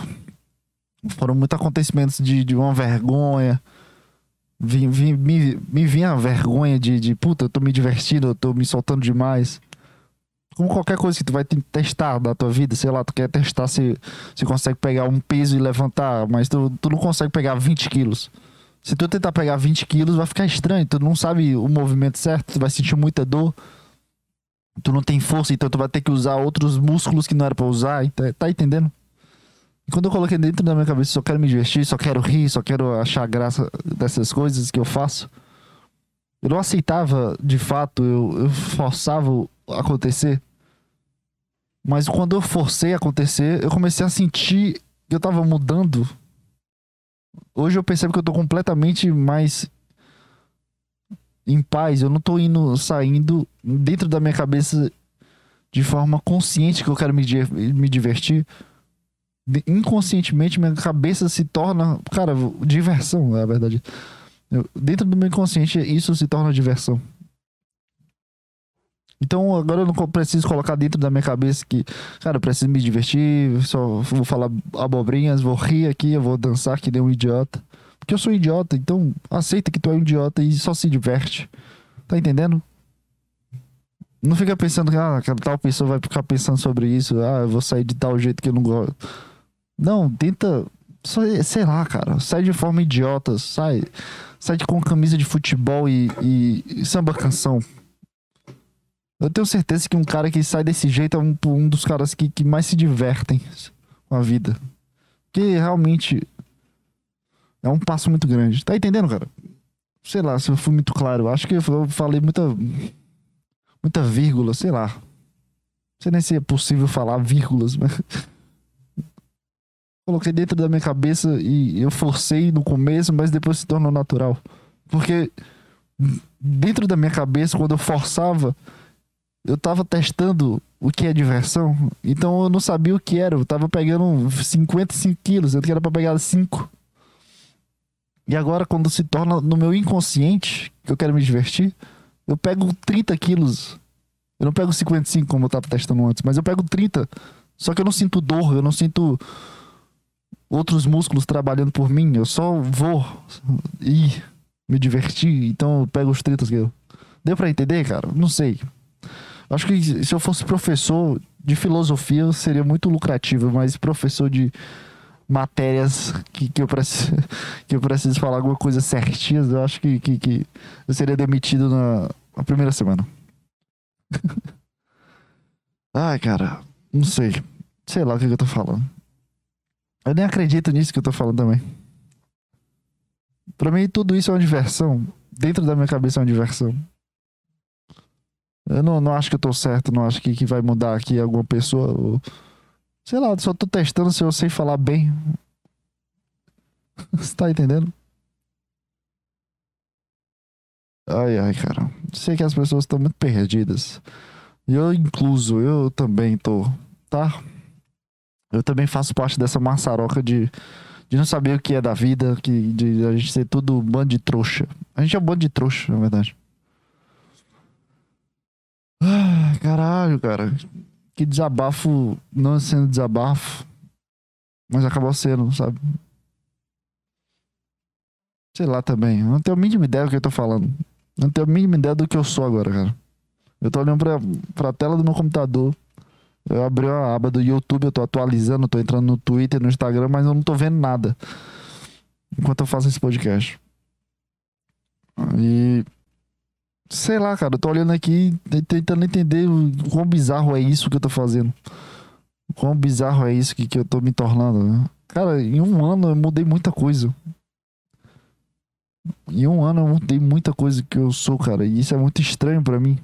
Foram muitos acontecimentos de, de uma vergonha. Vi, vi- me, me vinha a vergonha de, de, puta, eu tô me divertindo, eu tô me soltando demais. Como qualquer coisa que tu vai te- testar da tua vida, sei lá, tu quer testar se, se consegue pegar um peso e levantar, mas tu, tu não consegue pegar 20 quilos. Se tu tentar pegar 20 quilos, vai ficar estranho. Tu não sabe o movimento certo, tu vai sentir muita dor. Tu não tem força, então tu vai ter que usar outros músculos que não era pra usar. Tá, tá entendendo? E quando eu coloquei dentro da minha cabeça, só quero me divertir, só quero rir, só quero achar graça dessas coisas que eu faço. Eu não aceitava, de fato, eu, eu forçava acontecer. Mas quando eu forcei acontecer, eu comecei a sentir que eu tava mudando Hoje eu percebo que eu tô completamente mais em paz. Eu não tô indo, saindo dentro da minha cabeça de forma consciente que eu quero me, me divertir. Inconscientemente, minha cabeça se torna, cara, diversão, é a verdade. Eu- dentro do meu inconsciente, isso se torna diversão. Então agora eu não preciso colocar dentro da minha cabeça que, cara, eu preciso me divertir, só vou falar abobrinhas, vou rir aqui, eu vou dançar que nem um idiota. Porque eu sou idiota, então aceita que tu é um idiota e só se diverte. Tá entendendo? Não fica pensando que ah, tal pessoa vai ficar pensando sobre isso, ah, eu vou sair de tal jeito que eu não gosto. Não, tenta. Sei lá, cara. Sai de forma idiota, sai. Sai com camisa de futebol e, e- e samba canção. Eu tenho certeza que um cara que sai desse jeito é um, um dos caras que, que mais se divertem com a vida. Que realmente é um passo muito grande. Tá entendendo, cara? Sei lá se eu fui muito claro. Acho que eu falei muita. Muita vírgula, sei lá. Não sei nem se é possível falar vírgulas, mas. [LAUGHS] Coloquei dentro da minha cabeça e eu forcei no começo, mas depois se tornou natural. Porque dentro da minha cabeça, quando eu forçava, eu tava testando o que é diversão. Então eu não sabia o que era. Eu tava pegando 55 quilos, eu que era pra pegar 5. E agora, quando se torna no meu inconsciente, que eu quero me divertir, eu pego 30 quilos. Eu não pego 55 como eu tava testando antes, mas eu pego 30. Só que eu não sinto dor, eu não sinto outros músculos trabalhando por mim. Eu só vou ir me divertir, então eu pego os 30 quilos. Deu pra entender, cara? Não sei. Acho que se eu fosse professor de filosofia seria muito lucrativo, mas professor de matérias que, que, eu, preciso, [LAUGHS] que eu preciso falar alguma coisa certinha, eu acho que, que, que eu seria demitido na, na primeira semana. [LAUGHS] Ai, cara, não sei. Sei lá o que, eu tô falando. Eu nem acredito nisso que eu tô falando também. Pra mim, tudo isso é uma diversão. Dentro da minha cabeça é uma diversão. Eu não, não acho que eu tô certo, não acho que, que vai mudar aqui alguma pessoa. Ou... Sei lá, só tô testando se eu sei falar bem. [LAUGHS] Você tá entendendo? Ai, ai, cara. Sei que as pessoas estão muito perdidas. E eu incluso, eu também tô, tá? Eu também faço parte dessa maçaroca de, de não saber o que é da vida, que, de a gente ser tudo um bando de trouxa. A gente é um bando de trouxa, na verdade. Ah, caralho, cara. Que desabafo, não sendo desabafo, mas acabou sendo, sabe? Sei lá também. Eu não tenho a mínima ideia do que eu tô falando. Eu não tenho a mínima ideia do que eu sou agora, cara. Eu tô olhando pra, pra tela do meu computador. Eu abri a aba do YouTube, eu tô atualizando, tô entrando no Twitter, no Instagram, mas eu não tô vendo nada. Enquanto eu faço esse podcast. E. Sei lá, cara, eu tô olhando aqui tentando entender o quão bizarro é isso que eu tô fazendo. O quão bizarro é isso que, que eu tô me tornando. Né? Cara, em um ano eu mudei muita coisa. Em um ano eu mudei muita coisa que eu sou, cara. E isso é muito estranho pra mim.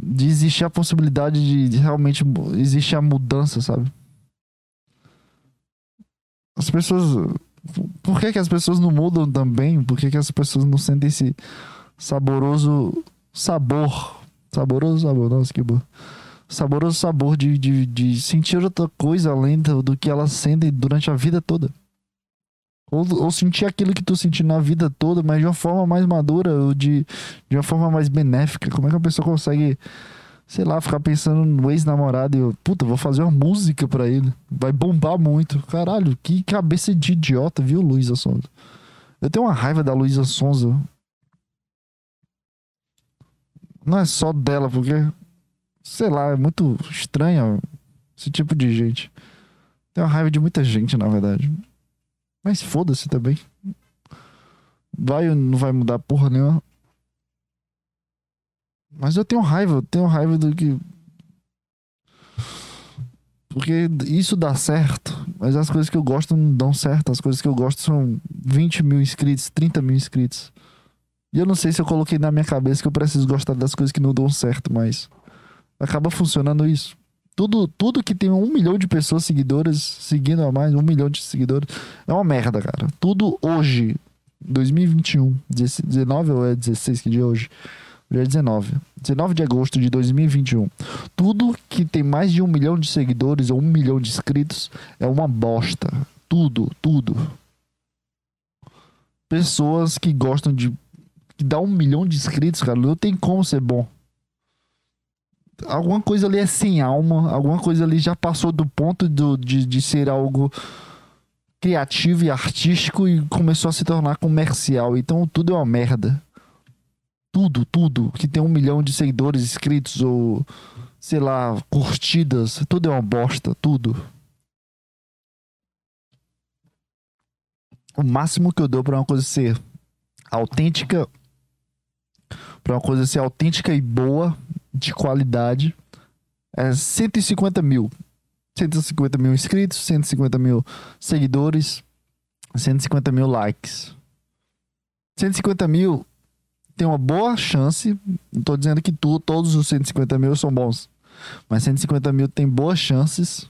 De existir a possibilidade de, de realmente existir a mudança, sabe? As pessoas. Por que, que as pessoas não mudam também? Por que, que as pessoas não sentem esse saboroso sabor? Saboroso sabor, nossa, que bom. Saboroso sabor de, de, de sentir outra coisa além do, que elas sentem durante a vida toda. Ou, ou sentir aquilo que tu sentiu na vida toda, mas de uma forma mais madura, ou de, de uma forma mais benéfica. Como é que a pessoa consegue, sei lá, ficar pensando no ex-namorado e eu, puta, vou fazer uma música pra ele. Vai bombar muito. Caralho, que cabeça de idiota, viu, Luísa Sonza? Eu tenho uma raiva da Luísa Sonza. Não é só dela, porque, sei lá, é muito estranho esse tipo de gente. Tenho uma raiva de muita gente, na verdade. Mas foda-se também. Vai ou não vai mudar porra nenhuma. Mas eu tenho raiva, eu tenho raiva do que. Porque isso dá certo, mas as coisas que eu gosto não dão certo. As coisas que eu gosto são 20 mil inscritos, 30 mil inscritos. E eu não sei se eu coloquei na minha cabeça que eu preciso gostar das coisas que não dão certo, mas acaba funcionando isso. Tudo, tudo que tem um milhão de pessoas seguidoras, seguindo a mais, um milhão de seguidores, é uma merda, cara. Tudo hoje, 2021, 19 ou é 16 que dia é hoje? Hoje é 19. 19 de agosto de 2021. Tudo que tem mais de um milhão de seguidores ou um milhão de inscritos é uma bosta. Tudo, tudo. Pessoas que gostam de. Que dá um milhão de inscritos, cara, não tem como ser bom. Alguma coisa ali é sem alma, alguma coisa ali já passou do ponto do, de, de ser algo criativo e artístico e começou a se tornar comercial. Então tudo é uma merda. Tudo, tudo que tem um milhão de seguidores inscritos ou sei lá, curtidas, tudo é uma bosta, tudo. O máximo que eu dou pra uma coisa ser autêntica, pra uma coisa ser autêntica e boa, de qualidade, é 150 mil. 150 mil inscritos, 150 mil seguidores, 150 mil likes. 150 mil tem uma boa chance. Não tô dizendo que tu, todos os 150 mil são bons. Mas 150 mil tem boas chances.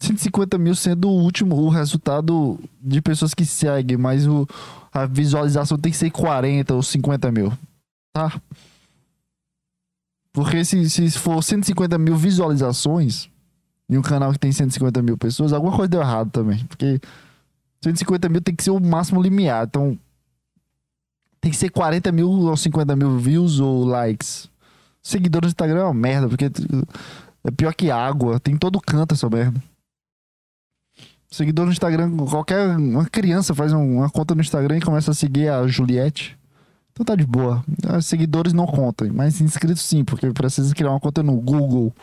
150 mil sendo o último, o resultado de pessoas que seguem, mas o, a visualização tem que ser 40 ou 50 mil. Tá? Porque se, se for 150 mil visualizações em um canal que tem 150 mil pessoas, alguma coisa deu errado também. Porque 150 mil tem que ser o máximo limiar. Então, tem que ser 40 mil ou 50 mil views ou likes. Seguidores do Instagram é uma merda, porque é pior que água. Tem em todo canto essa merda. Seguidor no Instagram, qualquer uma criança faz um- uma conta no Instagram e começa a seguir a Juliette. Então tá de boa. Ah, Seguidores não contam, mas inscritos sim, porque precisa criar uma conta no Google.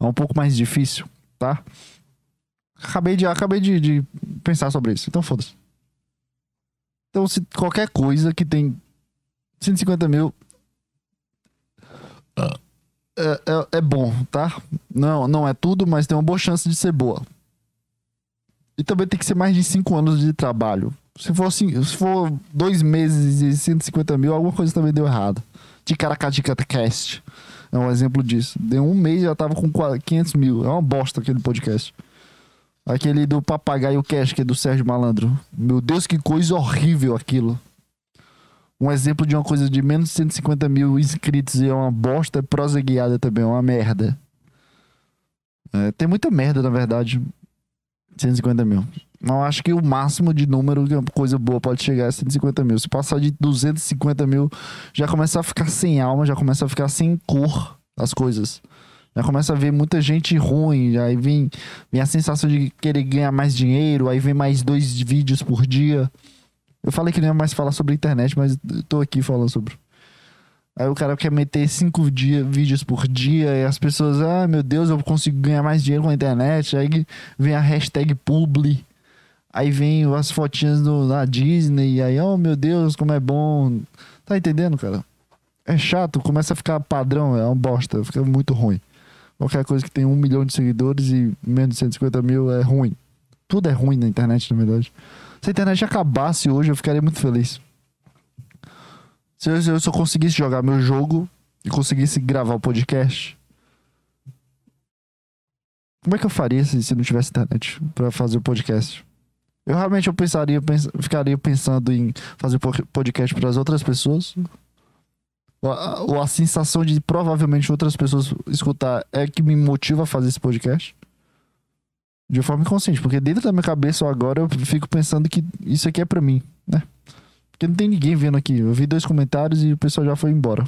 É um pouco mais difícil, tá? Acabei de, acabei de, de pensar sobre isso, então foda-se. Então, se qualquer coisa que tem 150 mil é, é, é bom, tá? Não, não é tudo, mas tem uma boa chance de ser boa. E também tem que ser mais de 5 anos de trabalho. Se for, assim, se for dois meses e 150 mil, alguma coisa também deu errado. Ticaracatica Cast é um exemplo disso. Deu um mês e já tava com 500 mil. É uma bosta aquele podcast. Aquele do Papagaio Cash, que é do Sérgio Malandro. Meu Deus, que coisa horrível aquilo. Um exemplo de uma coisa de menos de 150 mil inscritos e é uma bosta, é prosa guiada também, é uma merda. É, tem muita merda, na verdade. 150 mil. Eu acho que o máximo de número que uma coisa boa pode chegar é 150 mil. Se passar de 250 mil, já começa a ficar sem alma, já começa a ficar sem cor as coisas. Já começa a ver muita gente ruim, aí vem, vem a sensação de querer ganhar mais dinheiro, aí vem mais dois vídeos por dia. Eu falei que não ia mais falar sobre internet, mas tô aqui falando sobre. Aí o cara quer meter cinco dia, vídeos por dia e as pessoas, ah, meu Deus, eu consigo ganhar mais dinheiro com a internet. Aí vem a hashtag publi. Aí vem as fotinhas do, da Disney. Aí, oh meu Deus, como é bom. Tá entendendo, cara? É chato, começa a ficar padrão, é uma bosta, fica muito ruim. Qualquer coisa que tem um milhão de seguidores e menos de 150 mil é ruim. Tudo é ruim na internet, na verdade. Se a internet acabasse hoje, eu ficaria muito feliz. Se eu, se eu conseguisse jogar meu jogo e conseguisse gravar o podcast. Como é que eu faria se, se não tivesse internet pra fazer o podcast? Eu realmente eu pensaria, pens- ficaria pensando em fazer po- podcast para as outras pessoas. Ou a, ou a sensação de provavelmente outras pessoas escutar é que me motiva a fazer esse podcast. De forma inconsciente, porque dentro da minha cabeça agora eu fico pensando que isso aqui é pra mim, né? Porque não tem ninguém vendo aqui. Eu vi dois comentários e o pessoal já foi embora.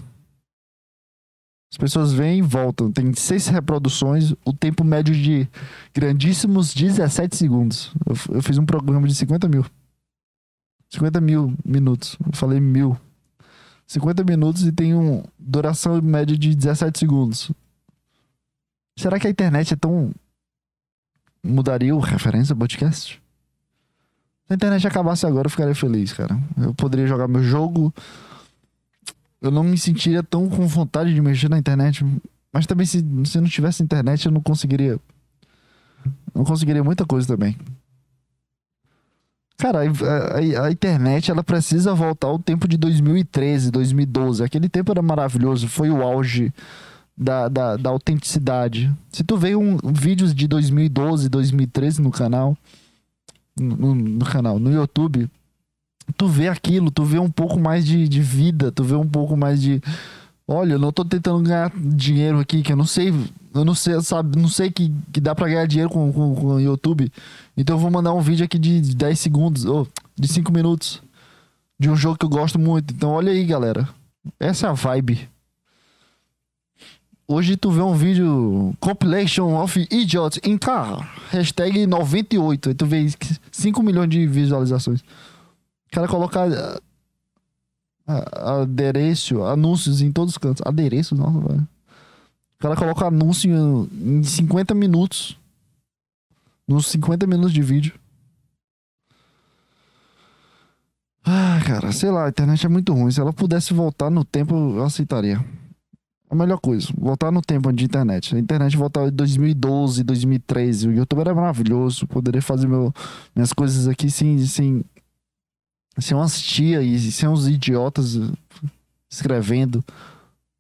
As pessoas vêm e voltam. Tem seis reproduções, o tempo médio de grandíssimos 17 segundos. Eu, eu fiz um programa de 50 mil. 50 mil minutos. Eu falei mil. 50 minutos e tem uma duração média de 17 segundos. Será que a internet é tão. Mudaria o referência podcast? Se a internet acabasse agora, eu ficaria feliz, cara. Eu poderia jogar meu jogo. Eu não me sentiria tão com vontade de mexer na internet. Mas também, se, se não tivesse internet, eu não conseguiria. Não conseguiria muita coisa também. Cara, a, a- a internet ela precisa voltar ao tempo de 2013, 2012. Aquele tempo era maravilhoso, foi o auge da, da, da autenticidade. Se tu vê um, vídeos de 2012, 2013 no canal, no, no canal, no YouTube, tu vê aquilo, tu vê um pouco mais de, de vida, tu vê um pouco mais de. Olha, eu não tô tentando ganhar dinheiro aqui, que eu não sei. Eu não sei, sabe, não sei que, que dá pra ganhar dinheiro com, com, o YouTube. Então eu vou mandar um vídeo aqui de 10 segundos, ou de 5 minutos. De um jogo que eu gosto muito. Então olha aí, galera. Essa é a vibe. Hoje tu vê um vídeo Compilation of Idiots in Car. Hashtag 98. Aí tu vê 5 milhões de visualizações. O cara coloca ah, ah, adereço, anúncios em todos os cantos. Adereço, nossa, velho. O cara coloca anúncio em 50 minutos. Nos 50 minutos de vídeo. Ah, cara, sei lá, a internet é muito ruim. Se ela pudesse voltar no tempo, eu aceitaria. A melhor coisa, voltar no tempo de internet. A internet voltar em 2012, 2013. O YouTube era maravilhoso. Poderia fazer meu, minhas coisas aqui sem, sem, sem umas tia e sem uns idiotas escrevendo.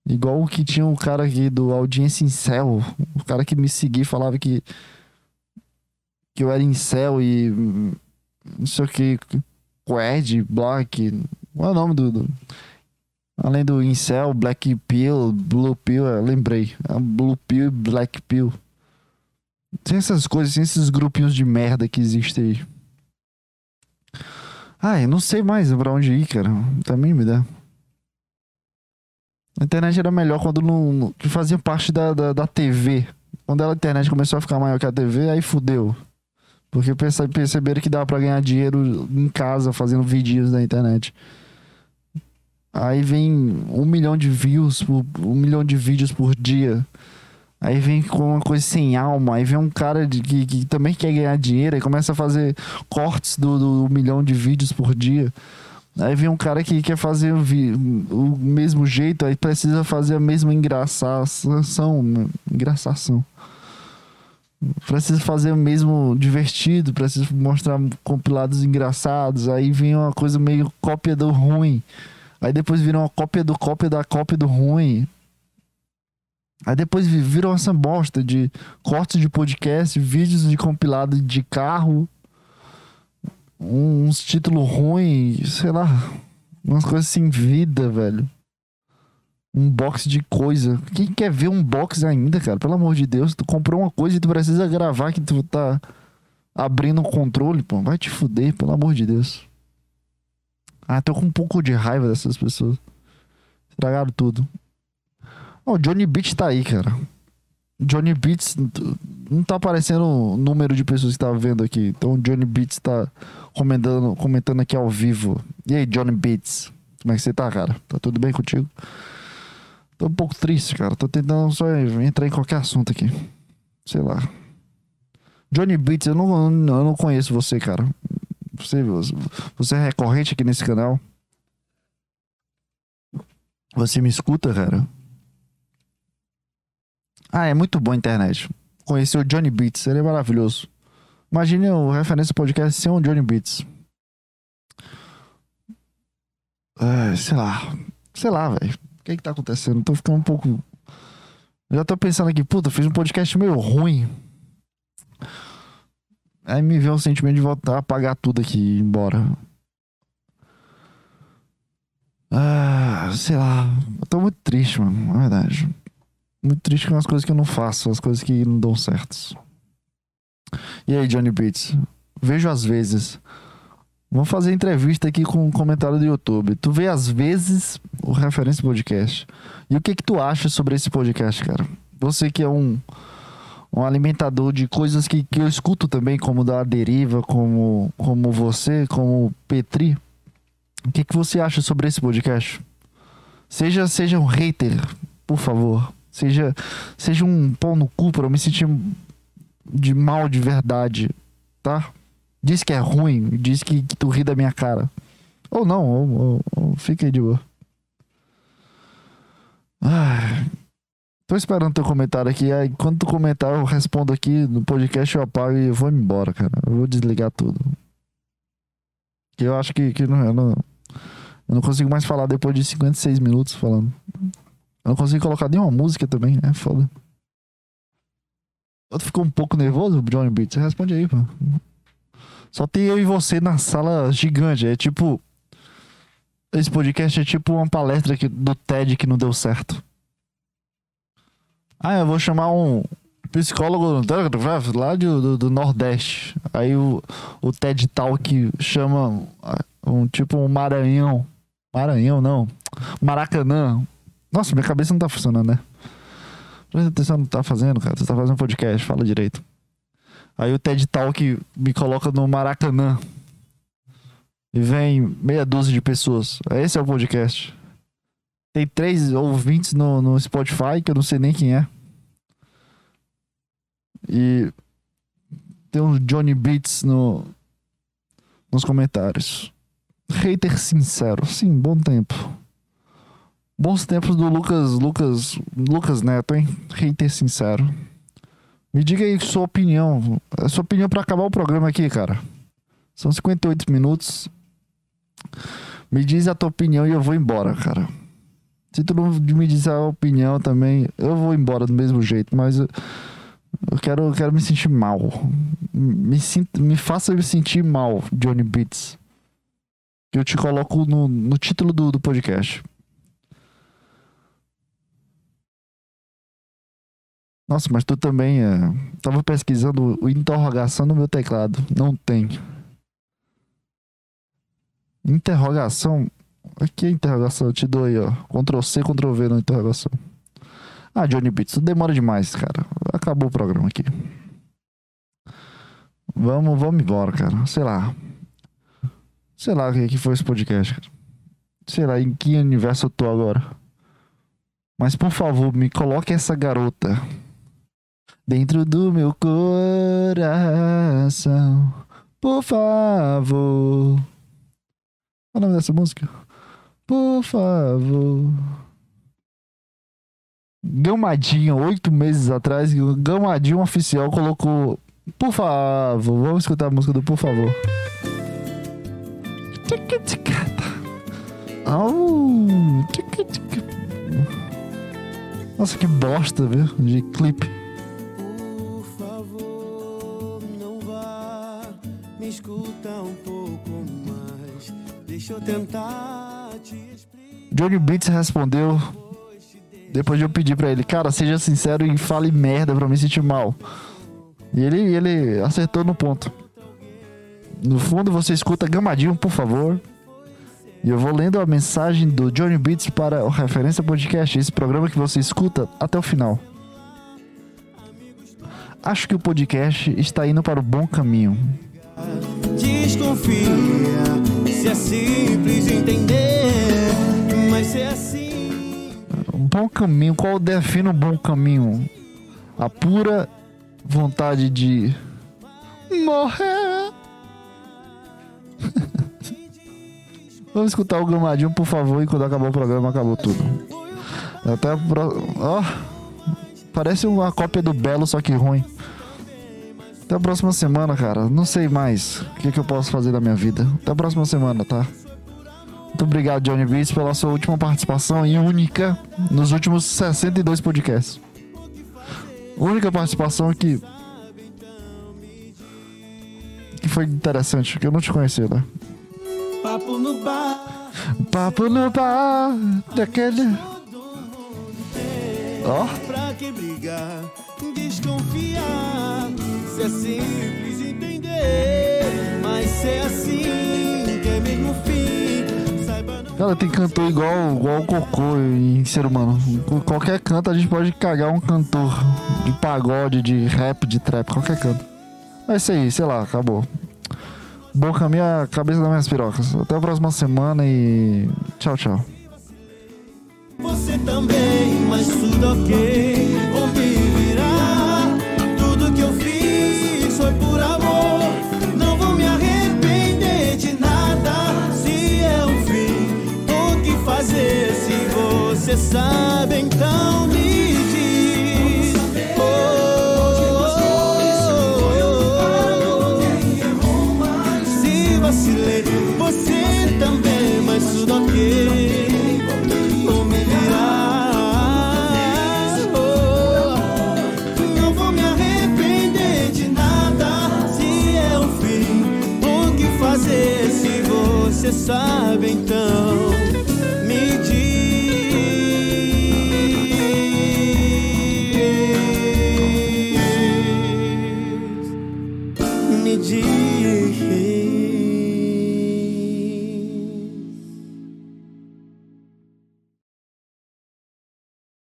Igual o que tinha o cara aqui do Audiência Incel. O cara que me seguia e falava que, que eu era incel e hum, não sei o que. Quad, Black. Qual é o nome do. do- Além do Incel, Black Pill, Blue Pill, eu lembrei. É Blue Pill e Black Pill. Tem essas coisas, tem esses grupinhos de merda que existem aí. Ah, eu não sei mais pra onde ir, cara. Também me dá. A internet era melhor quando não, que fazia parte da, da, da TV. Quando a internet começou a ficar maior que a TV, aí fudeu. Porque perce- perceberam que dava pra ganhar dinheiro em casa fazendo vídeos na internet. Aí vem um milhão de views, por, um milhão de vídeos por dia. Aí vem com uma coisa sem alma. Aí vem um cara de, que, que também quer ganhar dinheiro e começa a fazer cortes do, do milhão de vídeos por dia. Aí vem um cara que quer fazer o, o mesmo jeito, aí precisa fazer a mesma engraçação. né? Engraçação. Precisa fazer o mesmo divertido, precisa mostrar compilados engraçados. Aí vem uma coisa meio cópia do ruim. Aí depois vira uma cópia do cópia da cópia do ruim. Aí depois vi- viram essa bosta de cortes de podcast, vídeos de compilado de carro, um- uns títulos ruins, sei lá, umas coisas sem vida, velho. Um box de coisa. Quem quer ver um box ainda, cara? Pelo amor de Deus, tu comprou uma coisa e tu precisa gravar que tu tá abrindo o controle, pô. Vai te fuder, pelo amor de Deus. Ah, tô com um pouco de raiva dessas pessoas. Estragaram tudo. Ó, o Johnny Beats tá aí, cara. Johnny Beats não tá aparecendo o número de pessoas que tá vendo aqui. Então o Johnny Beats tá comentando, comentando aqui ao vivo. E aí, Johnny Beats? Como é que você tá, cara? Tá tudo bem contigo? Tô um pouco triste, cara. Tô tentando só entrar em qualquer assunto aqui. Sei lá. Johnny Beats, eu não, eu não conheço você, cara. Você, você é recorrente aqui nesse canal? Você me escuta, cara? Ah, é muito bom a internet. Conhecer o Johnny Beats, ele é maravilhoso. Imagine o referência podcast ser um Johnny Beats. É, sei lá. Sei lá, velho. O que que tá acontecendo? Tô ficando um pouco. Já tô pensando aqui, puta, fiz um podcast meio ruim. Aí me veio o sentimento de voltar a apagar tudo aqui e ir embora. Ah, sei lá. Eu tô muito triste, mano. Na verdade. Muito triste com as coisas que eu não faço, as coisas que não dão certos. E aí, Johnny Beats? Vejo às vezes. Vamos fazer entrevista aqui com um comentário do YouTube. Tu vê às vezes o Referência Podcast. E o que que tu acha sobre esse podcast, cara? Você que é um, um alimentador de coisas que, que eu escuto também, como da Deriva, como, como você, como Petri. O que que você acha sobre esse podcast? Seja, seja um hater, por favor. Seja, seja um pau no cu pra eu me sentir de mal de verdade, tá? Diz que é ruim, diz que, que tu ri da minha cara. Ou não, ou, ou, ou fica aí de boa. Ai, tô esperando teu comentário aqui. Aí quando tu comentar, eu respondo aqui no podcast, eu apago e eu vou embora, cara. Eu vou desligar tudo. Eu acho que, que não, eu, não, eu não consigo mais falar depois de 56 minutos falando. Eu não consigo colocar nenhuma música também, é foda. Tu ficou um pouco nervoso, Johnny Beats? Responde aí, pô. Só tem eu e você na sala gigante. É tipo. Esse podcast é tipo uma palestra que- do TED que não deu certo. Ah, eu vou chamar um psicólogo lá do, do, do Nordeste. Aí o, o TED Talk chama ah, um tipo um Maranhão. Maranhão, não. Maracanã. Nossa, minha cabeça não tá funcionando, né? Presta atenção que tá fazendo, cara. Você tá fazendo podcast, fala direito. Aí o TED Talk me coloca no Maracanã. E vem meia dúzia de pessoas. Esse é o podcast. Tem três ouvintes no, no Spotify, que eu não sei nem quem é. E tem um Johnny Beats no, nos comentários. Hater sincero. Sim, bom tempo. Bons tempos do Lucas, Lucas, Lucas Neto, hein? Hater sincero. Me diga aí sua opinião. A sua opinião pra acabar o programa aqui, cara. São 58 minutos. Me diz a tua opinião e eu vou embora, cara. Se tu não me dizer a opinião também, eu vou embora do mesmo jeito, mas eu, quero, eu quero me sentir mal. Me, sinta, me faça me sentir mal, Johnny Beats. Eu te coloco no, no título do, do podcast. Nossa, mas tu também é. Tava pesquisando o interrogação no meu teclado. Não tem. Interrogação. Aqui é interrogação. Eu te dou aí, ó. Ctrl C, Ctrl V na interrogação. Ah, Johnny Beats, tu demora demais, cara. Acabou o programa aqui. Vamos, vamos embora, cara. Sei lá. Sei lá o que que foi esse podcast, cara. Sei lá, em que universo eu tô agora. Mas por favor, me coloque essa garota dentro do meu coração. Por favor. Qual é o nome dessa música? Por favor. Gamadinho, oito meses atrás, o Gamadinho oficial colocou. Por favor, vamos escutar a música do Por favor. Nossa, que bosta, viu? De clipe. Por favor, não vá. Me escuta um pouco mais. Deixa eu tentar te explicar. Johnny Beats respondeu depois de eu pedir pra ele, cara, seja sincero e fale merda pra me sentir mal. E ele, ele acertou no ponto. No fundo você escuta Gamadinho, por favor. E eu vou lendo a mensagem do Johnny Beats para o Referência Podcast, esse programa que você escuta até o final. Acho que o podcast está indo para o bom caminho. Desconfia se é simples entender, mas se é. Um bom caminho, qual define um bom caminho? A pura vontade de morrer. [LAUGHS] Vamos escutar o Gamadinho, por favor, e quando acabar o programa, acabou tudo. Até a pro... Ó, parece uma cópia do Belo, só que ruim. Até a próxima semana, cara. Não sei mais o que, que eu posso fazer da minha vida. Até a próxima semana, tá? Muito obrigado, Johnny Beats, pela sua última participação e única nos últimos 62 podcasts. Única participação que. que foi interessante, que eu não te conhecia, né? Papo no bar, Papo no bar daquele. Ó, pra que brigar? Desconfiar se é simples entender, mas se é assim que é mesmo fim. Cara, tem cantor igual, igual o cocô em ser humano. Qualquer canto a gente pode cagar um cantor de pagode, de rap, de trap, qualquer canto. É isso aí, sei lá, acabou. Bom caminho a cabeça das minhas pirocas. Até a próxima semana e. Tchau, tchau. Você também, mas tudo ok. Sabe, então me diz. Oh, se vacilei, você também, mas tudo ok. Vou me virar. Não vou me arrepender de nada. Se é o fim, o que fazer? Se você sabe, então.